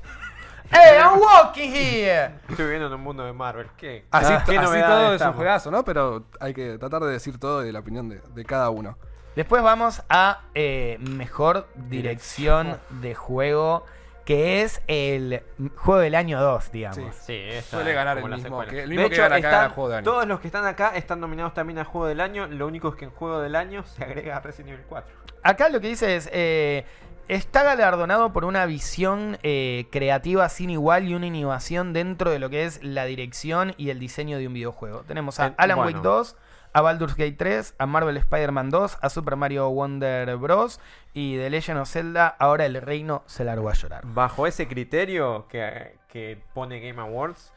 ¡Hey, I'm walking here! Estoy viviendo en un mundo de Marvel. ¿Qué? Así, ¿qué así todo es un juegazo, ¿no? Pero hay que tratar de decir todo de la opinión de, de cada uno. Después vamos a eh, mejor dirección de juego, que es el juego del año 2, digamos. Sí. Sí, esta Suele es ganar como el la mismo secuela. que- el De mismo que hecho, gana están- juego del año. Todos los que están acá están nominados también al juego del año. Lo único es que en juego del año se agrega Resident Evil 4. Acá lo que dice es, eh, está galardonado por una visión eh, creativa sin igual y una innovación dentro de lo que es la dirección y el diseño de un videojuego. Tenemos a Alan bueno. Wake 2, a Baldur's Gate 3, a Marvel Spider-Man 2, a Super Mario Wonder Bros. y The Legend of Zelda, ahora el reino se largó a llorar. Bajo ese criterio que, que pone Game Awards,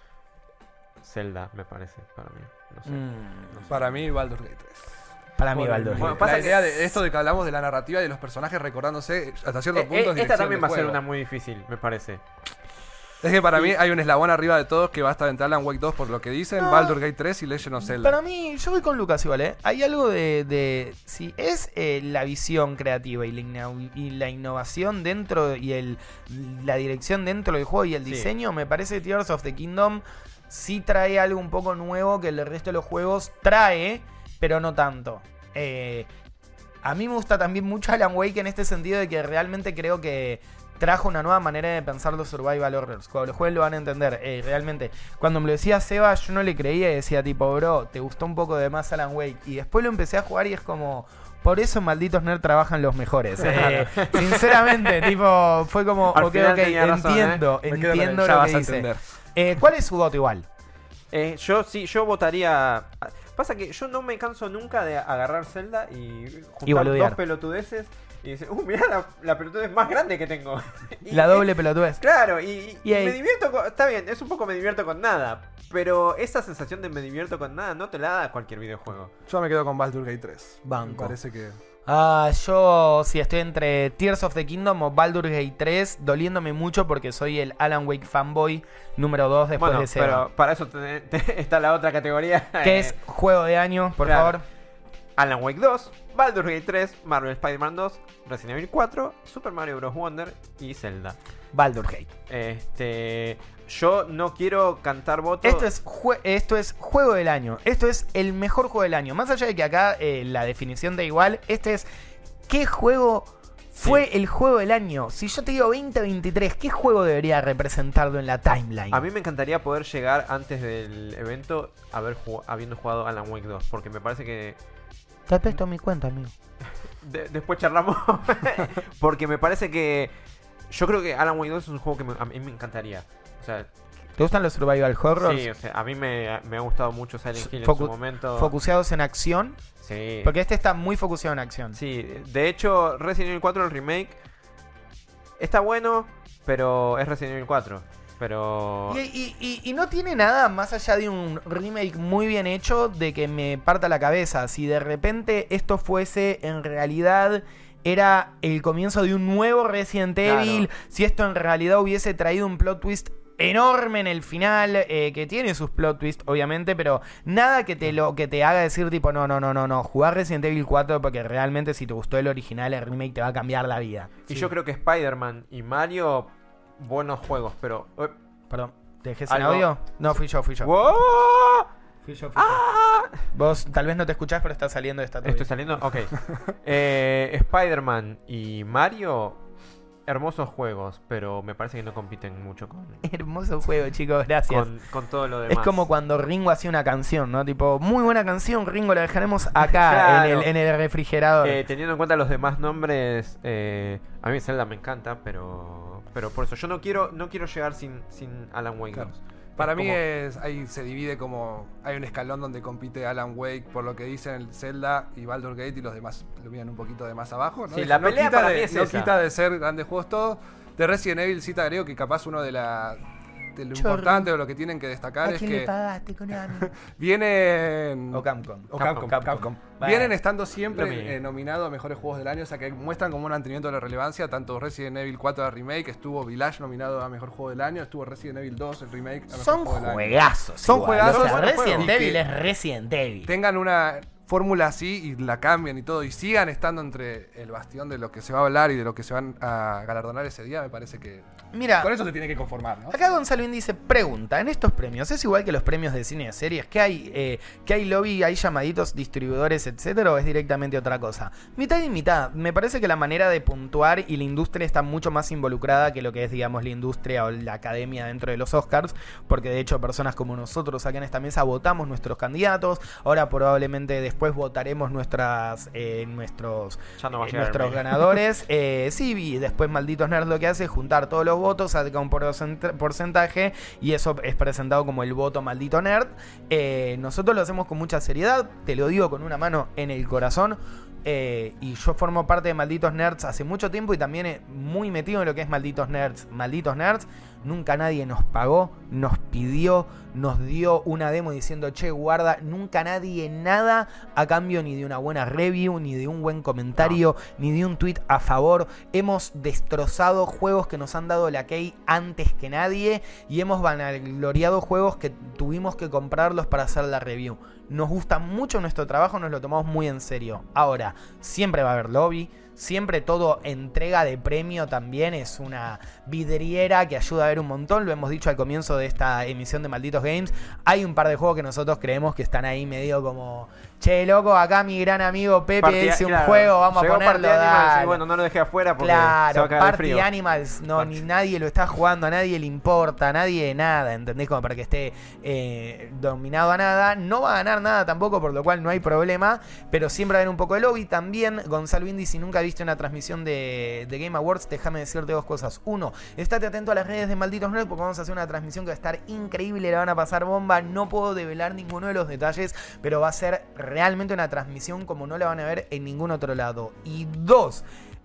Zelda, me parece, para mí. No sé. Mm, no sé. Para mí, Baldur's Gate 3. Para mí Bueno, Baldur's bueno, Gate. pasa la que- idea de esto de que hablamos de la narrativa y de los personajes recordándose hasta cierto Eh, punto. eh, es esta también va a ser una muy difícil, me parece. Es que para mí hay un eslabón arriba de todos que va a estar entre Alan Wake 2 por lo que dicen, No. Baldur's Gate 3 y Legend of Zelda. Para mí, yo voy con Lucas igual, ¿eh? Hay algo de... de si es eh, la visión creativa y la, inno- y la innovación dentro y el la dirección dentro del juego y el Sí. diseño, me parece Tears of the Kingdom sí trae algo un poco nuevo que el resto de los juegos trae, pero no tanto. Eh, a mí me gusta también mucho Alan Wake en este sentido de que realmente creo que trajo una nueva manera de pensar los survival horrors. Cuando los juegos lo van a entender, eh, realmente. Cuando me lo decía Seba, yo no le creía y decía tipo, bro, te gustó un poco de más Alan Wake. Y después lo empecé a jugar y es como... Por eso malditos nerd trabajan los mejores. Eh, sinceramente, tipo, fue como, Al ok, ok, razón, entiendo, el entiendo ya lo vas que a dice. entender. Eh, ¿Cuál es su voto igual? Eh, yo sí, yo votaría. Pasa que yo no me canso nunca de agarrar Zelda y juntar dos pelotudeces y decir, uh, mirá la, la pelotudez más grande que tengo. Y- La doble pelotudez. Claro, y, me divierto con. Está bien, es un poco me divierto con nada. Pero esa sensación de me divierto con nada no te la da cualquier videojuego. Yo me quedo con Baldur's Gate 3. Banco. Me parece que. Ah, yo sí estoy entre Tears of the Kingdom o Baldur's Gate 3, doliéndome mucho porque soy el Alan Wake fanboy número 2 después bueno, de Seba. pero para eso te- te- está la otra categoría. Que eh, es juego de año, por claro. favor. Alan Wake 2, Baldur's Gate 3, Marvel Spider-Man 2, Resident Evil 4, Super Mario Bros. Wonder y Zelda. Baldur's Gate. Este, yo no quiero cantar votos. Esto es, esto es juego del año. Esto es el mejor juego del año. Más allá de que acá eh, la definición da igual, este es ¿qué juego fue el juego del año? Si yo te digo 2023, ¿qué juego debería representarlo en la timeline? A mí me encantaría poder llegar antes del evento haber jug- habiendo jugado Alan Wake 2, porque me parece que Te presto mi cuenta, amigo. de- después charlamos, porque me parece que yo creo que Alan Wake 2 es un juego que me- a mí me encantaría. O sea, ¿Te gustan los survival horrors? sí, o sea, a mí me, me ha gustado mucho Silent Hill en su momento. Focuseados en acción. sí. Porque este está muy focuseado en acción. Sí, de hecho, Resident Evil 4, el remake, está bueno, pero es Resident Evil 4. Pero. Y, y- y- y no tiene nada más allá de un remake muy bien hecho de que me parta la cabeza. Si de repente esto fuese en realidad era el comienzo de un nuevo Resident Claro. Evil, si esto en realidad hubiese traído un plot twist enorme en el final, eh, que tiene sus plot twists obviamente, pero nada que te lo que te haga decir tipo no, no, no, no, no, jugar Resident Evil 4 porque realmente si te gustó el original, el remake te va a cambiar la vida. Y yo creo que Spider-Man y Mario, buenos juegos, pero. eh, Perdón, ¿te dejé sin Algo- audio? No, fui yo, fui yo. ¡Wow! Fui yo, fui yo. ¡Ah! Vos tal vez no te escuchás, pero está saliendo esta ¿Estoy saliendo? Ok. Eh, Spider-Man y Mario, hermosos juegos, pero me parece que no compiten mucho con, Hermoso juego, chicos, gracias. con, con todo lo es demás. como cuando Ringo hacía una canción, ¿no? Tipo, muy buena canción, Ringo, la dejaremos acá Claro. en, el, en el refrigerador. Eh, teniendo en cuenta los demás nombres, eh, a mí Zelda me encanta, pero pero por eso yo no quiero no quiero llegar sin, sin Alan Wake Claro. 2. Para mí como- es, ahí se divide como hay un escalón donde compite Alan Wake por lo que dicen el Zelda y Baldur's Gate y los demás lo miran un poquito de más abajo. ¿no? Sí, la no pelea quita para de, mí es no esa. quita de ser grandes juegos todos. De Resident Evil sí te agrego que capaz uno de la lo Chorro. importante o lo que tienen que destacar ¿A es quién le que pagaste, Konami? vienen o Capcom. o Capcom, Capcom. Bueno. Vienen estando siempre eh, nominados a mejores juegos del año, o sea que muestran como un mantenimiento de la relevancia. Tanto Resident Evil 4 a remake, estuvo Village nominado a mejor juego del año, estuvo Resident Evil 2 el remake a mejor Son juego del año. juegazos. Son igual. juegazos, O sea, buenos Resident Evil que- es Resident Evil. tengan una fórmula así y la cambien y todo y sigan estando entre el bastión de lo que se va a hablar y de lo que se van a galardonar ese día, me parece que Mira, con eso se tiene que conformar, ¿no? Acá Gonzalo dice, pregunta, en estos premios, ¿es igual que los premios de cine y de series? ¿Que hay, eh, que hay lobby, hay llamaditos, distribuidores, etcétera, o es directamente otra cosa? Mitad y mitad. Me parece que la manera de puntuar y la industria está mucho más involucrada que lo que es, digamos, la industria o la academia dentro de los Oscars, porque de hecho personas como nosotros acá en esta mesa votamos nuestros candidatos, ahora probablemente después votaremos nuestras, eh, nuestros, no eh, nuestros ganadores. Eh, sí, y después Malditos Nerds lo que hace es juntar todos los votos, saca un porcent- porcentaje y eso es presentado como el voto Maldito Nerd. Eh, nosotros lo hacemos con mucha seriedad, te lo digo con una mano en el corazón. eh, y yo formo parte de Malditos Nerds hace mucho tiempo y también eh, muy metido en lo que es Malditos Nerds. Malditos Nerds, nunca nadie nos pagó, nos pidió, nos dio una demo diciendo, che, guarda, nunca nadie nada a cambio ni de una buena review, ni de un buen comentario, ni de un tweet a favor. Hemos destrozado juegos que nos han dado la key antes que nadie y hemos vanagloriado juegos que tuvimos que comprarlos para hacer la review. Nos gusta mucho nuestro trabajo, nos lo tomamos muy en serio. Ahora, siempre va a haber lobby. Siempre todo entrega de premio también es una vidriera que ayuda a ver un montón. Lo hemos dicho al comienzo de esta emisión de Malditos Games. Hay un par de juegos que nosotros creemos que están ahí medio como, che, loco, acá mi gran amigo Pepe Party- dice un claro, juego, vamos a ponerlo. Party Animals y dale". bueno, no lo dejé afuera porque se va Claro, a de Party frío. Animals, no, ni nadie lo está jugando, a nadie le importa, a nadie nada, ¿entendés? Como para que esté eh, dominado a nada. No va a ganar nada tampoco, por lo cual no hay problema, pero siempre va a haber un poco de lobby. También, Gonzalo Indy, si nunca viste una transmisión de, de Game Awards, déjame decirte dos cosas. Uno, estate atento a las redes de Malditos Nerds porque vamos a hacer una transmisión que va a estar increíble, la van a pasar bomba. No puedo develar ninguno de los detalles, pero va a ser realmente una transmisión como no la van a ver en ningún otro lado. Y dos,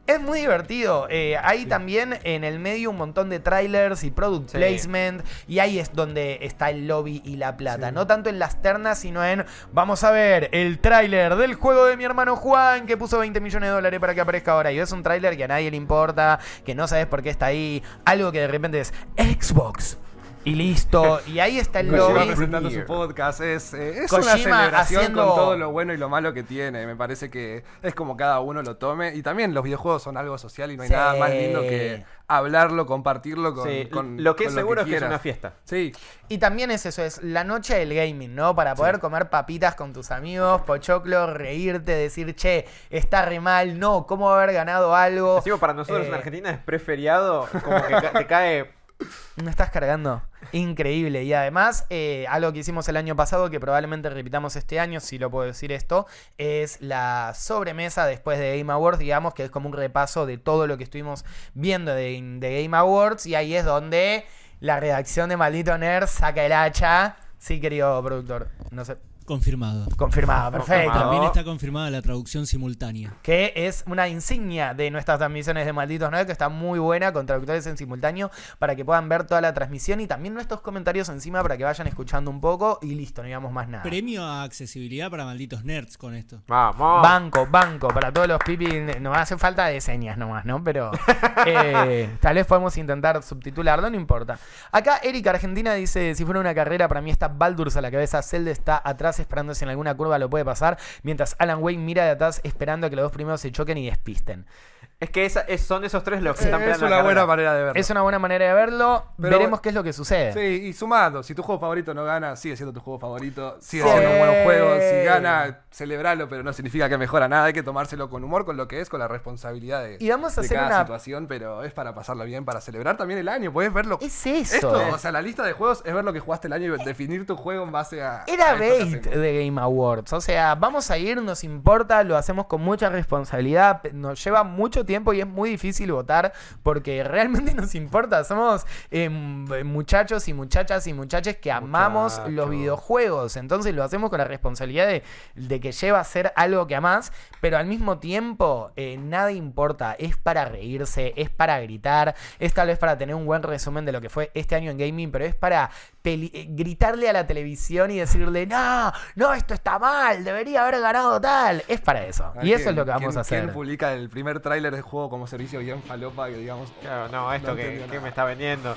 es muy divertido. Eh, hay también en el medio un montón de trailers y product Sí. placement. Y ahí es donde está el lobby y la plata. No tanto en las ternas, sino en. Vamos a ver el tráiler del juego de mi hermano Juan que puso 20 millones de dólares para que aparezca ahora. Y es un tráiler que a nadie le importa, que no sabes por qué está ahí. Algo que de repente es Xbox. Y listo. Y ahí está el Kojima lobby. presentando su podcast es, eh, es una celebración haciendo- con todo lo bueno y lo malo que tiene. Me parece que es como cada uno lo tome. Y también los videojuegos son algo social y no hay Sí. nada más lindo que hablarlo, compartirlo con, Sí, con- lo que con es seguro es que es una fiesta. Sí, Y también es eso, es la noche del gaming, ¿no? Para poder comer papitas con tus amigos, pochoclo, reírte, decir, che, está re mal, no, ¿cómo haber ganado algo? Decimos, para nosotros Eh, en Argentina es preferiado, como que ca- te cae... No estás cargando. Increíble. Y además, eh, algo que hicimos el año pasado, que probablemente repitamos este año, si lo puedo decir esto, es la sobremesa después de Game Awards, digamos, que es como un repaso de todo lo que estuvimos viendo de, de Game Awards. Y ahí es donde la redacción de Maldito Nerd saca el hacha. Sí, querido productor. No sé. Confirmado. Confirmado, perfecto. Confirmado. También está confirmada la traducción simultánea. Que es una insignia de nuestras transmisiones de Malditos Nerd, que está muy buena, con traductores en simultáneo, para que puedan ver toda la transmisión y también nuestros comentarios encima para que vayan escuchando un poco y listo, no digamos más nada. Premio a accesibilidad para malditos nerds con esto. Vamos. Banco, banco, para todos los pipis, nos hace falta de señas nomás, ¿no? Pero eh, tal vez podemos intentar subtitularlo, no importa. Acá Erika Argentina dice, si fuera una carrera, para mí está Baldur's a la cabeza, Zelda está atrás esperando si en alguna curva lo puede pasar, mientras Alan Wake mira de atrás esperando a que los dos primeros se choquen y despisten. Es que esa- es- son esos tres los que están es una la buena manera de verlo. Es una buena manera de verlo, Pero- veremos qué es lo que sucede. Sí, y sumando, si tu juego favorito no gana, sigue siendo tu juego favorito, sigue Sí. siendo un buen juego, si gana, celebralo, pero no significa que mejora nada, hay que tomárselo con humor, con lo que es, con la responsabilidad de, Y vamos a de hacer cada una- situación, pero es para pasarlo bien, para celebrar también el año, puedes verlo. Es eso. Esto, eh. o sea, la lista de juegos es ver lo que jugaste el año y definir tu juego en base a... Era a bait de Game Awards. O sea, vamos a ir, nos importa, lo hacemos con mucha responsabilidad. Nos lleva mucho tiempo y es muy difícil votar porque realmente nos importa. Somos eh, muchachos y muchachas y muchachas que amamos los videojuegos. Entonces lo hacemos con la responsabilidad de, de que lleva a ser algo que amás, pero al mismo tiempo eh, nada importa. Es para reírse, es para gritar, es tal vez para tener un buen resumen de lo que fue este año en gaming, pero es para gritarle a la televisión y decirle, no, no, esto está mal, debería haber ganado tal. Es para eso. Y eso es lo que vamos quién- a hacer. ¿Quién publica el primer tráiler de juego como servicio bien falopa que digamos... Claro, no, esto No que, que me está vendiendo.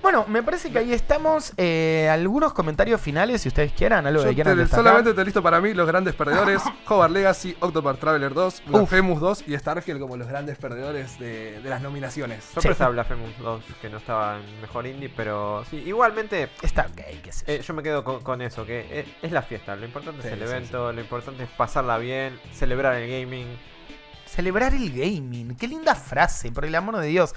Bueno, me parece que ahí estamos. Eh, algunos comentarios finales, si ustedes quieran, algo Yo que quieran te- destacar. solamente te listo para mí los grandes perdedores: Hogwarts Legacy, Octopath Traveler 2, Blasphemous 2 y Starfield como los grandes perdedores de, de las nominaciones. Sorpresa Blasphemous 2, que no estaba en mejor indie, pero sí, igualmente Está ok, qué sé yo. eh, yo me quedo con, con eso, que es, es la fiesta. Lo importante Sí, es el sí, evento, lo importante es pasarla bien, celebrar el gaming. Celebrar el gaming. Qué linda frase, por el amor de Dios.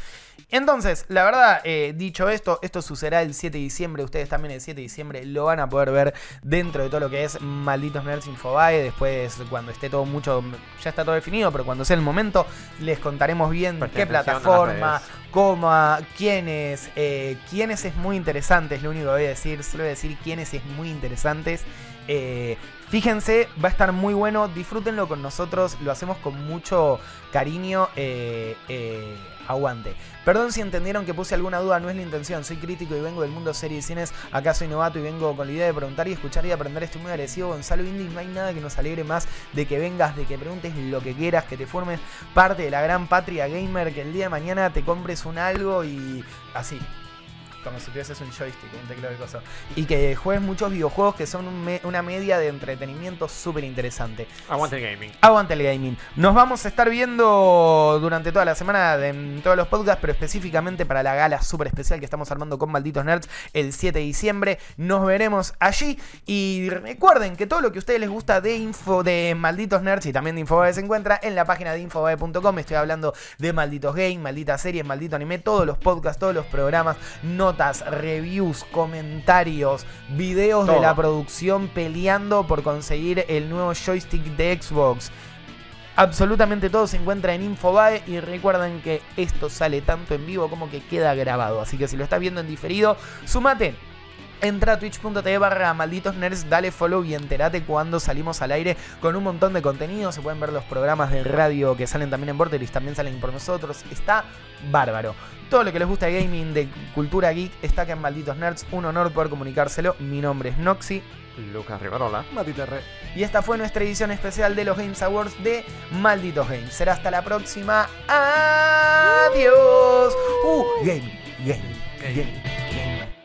Entonces, la verdad, eh, dicho esto, esto sucederá el 7 de diciembre. Ustedes también el 7 de diciembre lo van a poder ver dentro de todo lo que es Malditos Nerds Infobae. Después, cuando esté todo mucho, ya está todo definido, pero cuando sea el momento, les contaremos bien qué plataforma, cómo, quiénes, eh, quiénes es muy interesante, es lo único que voy a decir. Solo voy a decir quiénes es muy interesantes. Eh, fíjense, va a estar muy bueno. Disfrútenlo con nosotros. Lo hacemos con mucho cariño. eh, eh, aguante. Perdón si entendieron que puse alguna duda, no es la intención. Soy crítico y vengo del mundo serie y cines. Acá soy novato y vengo con la idea de preguntar y escuchar y aprender. Estoy muy agradecido, Gonzalo Indy. No hay nada que nos alegre más de que vengas, de que preguntes lo que quieras, que te formes parte de la gran patria gamer, que el día de mañana te compres un algo y así. Como si tuvieses un joystick, un teclado de cosas. Y que juegues muchos videojuegos que son un me- una media de entretenimiento súper interesante. Aguante el gaming. Aguante el gaming. Nos vamos a estar viendo durante toda la semana en todos los podcasts, pero específicamente para la gala súper especial que estamos armando con Malditos Nerds el 7 de diciembre. Nos veremos allí. Y recuerden que todo lo que a ustedes les gusta de info de Malditos Nerds y también de Infobae se encuentra en la página de infobae.com. Estoy hablando de Malditos Game, Malditas Series, Maldito Anime, todos los podcasts, todos los programas, notas, reviews, comentarios, videos de la producción peleando por conseguir el nuevo joystick de Xbox. Absolutamente todo se encuentra en Infobae y recuerden que esto sale tanto en vivo como que queda grabado. Así que si lo estás viendo en diferido, sumate. Entra a twitch.tv barra malditos nerds, dale follow y entérate cuando salimos al aire con un montón de contenido. Se pueden ver los programas de radio que salen también en Vortex, también salen por nosotros. Está bárbaro. Todo lo que les gusta de gaming, de cultura geek, está acá en Malditos Nerds. Un honor poder comunicárselo. Mi nombre es Noxy. Lucas Rivarola. Mati Terre. Y esta fue nuestra edición especial de los Games Awards de Malditos Games. Será hasta la próxima. Adiós. Uh, game, game, game, game.